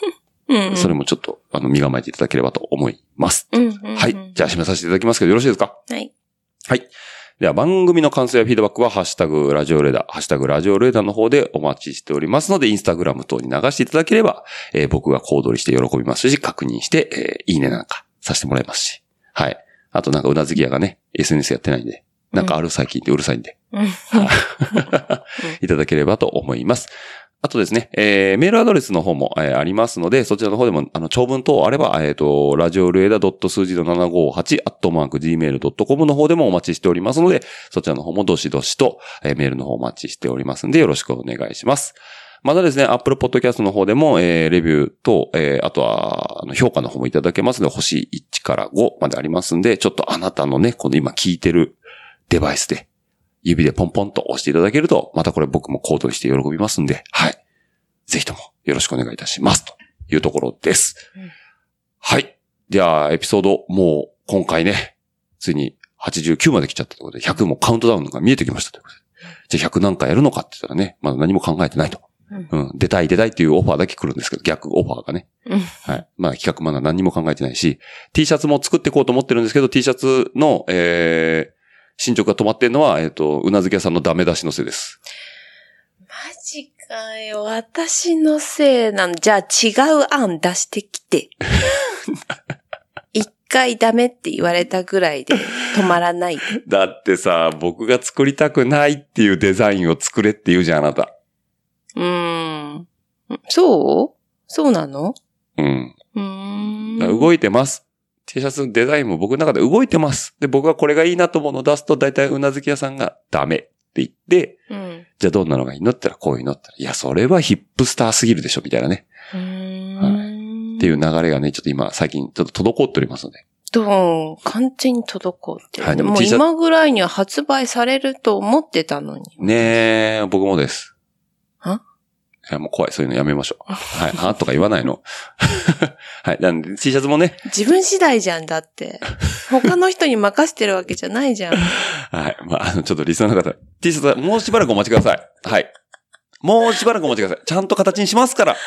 うん。それもちょっと、あの、身構えていただければと思います。うん。うん。はい。じゃあ、締めさせていただきますけど、よろしいですか？はい。はい。では、番組の感想やフィードバックは、ハッシュタグ、ラジオレーダー、ハッシュタグ、ラジオレーダーの方でお待ちしておりますので、インスタグラム等に流していただければ、えー僕が小躍りして喜びますし、確認して、えーいいねなんかさせてもらいますし。はい。あとなんか、うなずき屋がね、SNS やってないんで、なんかある最近ってうるさいんで、うん。いただければと思います。あとですね、えー、メールアドレスの方も、えーありますので、そちらの方でも、あの、長文等あれば、えっ、と、ラジオルエダ数字の758、アットマーク gmail.com の方でもお待ちしておりますので、そちらの方もどしどしと、えーメールの方お待ちしておりますんで、よろしくお願いします。またですね、Apple Podcast の方でも、えー、レビューと、えー、あとは、あの評価の方もいただけますので、星1から5までありますんで、ちょっとあなたのね、この今聞いてるデバイスで、指でポンポンと押していただけると、またこれ僕もコードにして喜びますんで、はい。ぜひともよろしくお願いいたします。というところです。うんはい。じゃあ、エピソード、もう、今回ね、ついに89まで来ちゃったということで、100もカウントダウンが見えてきましたということで。じゃあ100何回やるのかって言ったらね、まだ何も考えてないと。うんうん。出たい出たいっていうオファーだけ来るんですけど、逆オファーがね。うんはい。まあ企画まだ何にも考えてないし、T シャツも作っていこうと思ってるんですけど、T シャツの、えー、進捗が止まってるのは、えっ、と、うなずき屋さんのダメ出しのせいです。マジかよ。私のせいなの。じゃあ違う案出してきて。一回ダメって言われたぐらいで止まらないで。だってさ、僕が作りたくないっていうデザインを作れって言うじゃん、あなた。うーん。そう？そうなの？うん。うーん。動いてます。T シャツのデザインも僕の中で動いてます。で、僕がこれがいいなと思うのを出すと、大体うなずき屋さんがダメって言って、うん。じゃあどんなのがいいのって言ったらこういうのって言ったら、いや、それはヒップスターすぎるでしょ、みたいなね。うーん。っていう流れがね、ちょっと今、最近ちょっと滞っておりますので。と、完全に滞ってる。はいでももう今ぐらいには発売されると思ってたのに。ねえ、僕もです。はいや、もう怖い、そういうのやめましょう。はい、はとか言わないの。はい、なんで T シャツもね、自分次第じゃんだって。他の人に任せてるわけじゃないじゃん。はい、まあ、あの、ちょっとリスナーの方、T シャツはもうしばらくお待ちください。はい。もうしばらくお待ちください。ちゃんと形にしますから。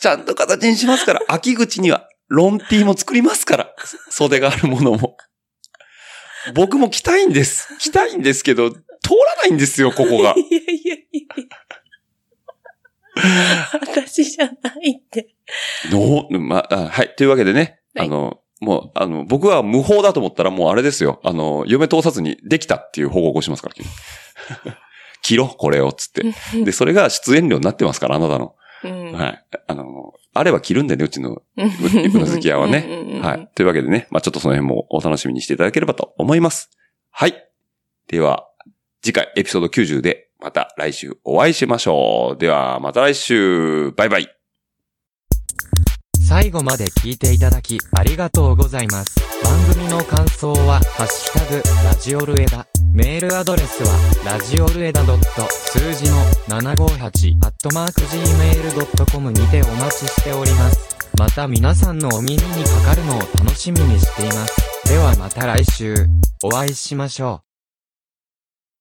ちゃんと形にしますから。秋口には、ロン T も作りますから。袖があるものも。僕も着たいんです。着たいんですけど、通らないんですよ、ここが いやいやいや。私じゃないって。の、まあ、はい。というわけでね、はいあの、もう、あの、僕は無法だと思ったらもうあれですよ。あの、嫁通さずにできたっていう報告をしますから、君 切ろ、これを、つって。で、それが出演料になってますから、あなたの。うん。はい。あの、あれば切るんでね、うちの、ううなずき屋はね。はい。。というわけでね、まあちょっとその辺もお楽しみにしていただければと思います。はい。では、次回エピソード90でまた来週お会いしましょう。では、また来週。バイバイ。最後まで聞いていただきありがとうございます。番組の感想は、ハッシュタグ、ラジオルエダ。メールアドレスは、ラジオルエダ数字の758、アットマーク gmail.com にてお待ちしております。また皆さんのお耳にかかるのを楽しみにしています。ではまた来週、お会いしましょう。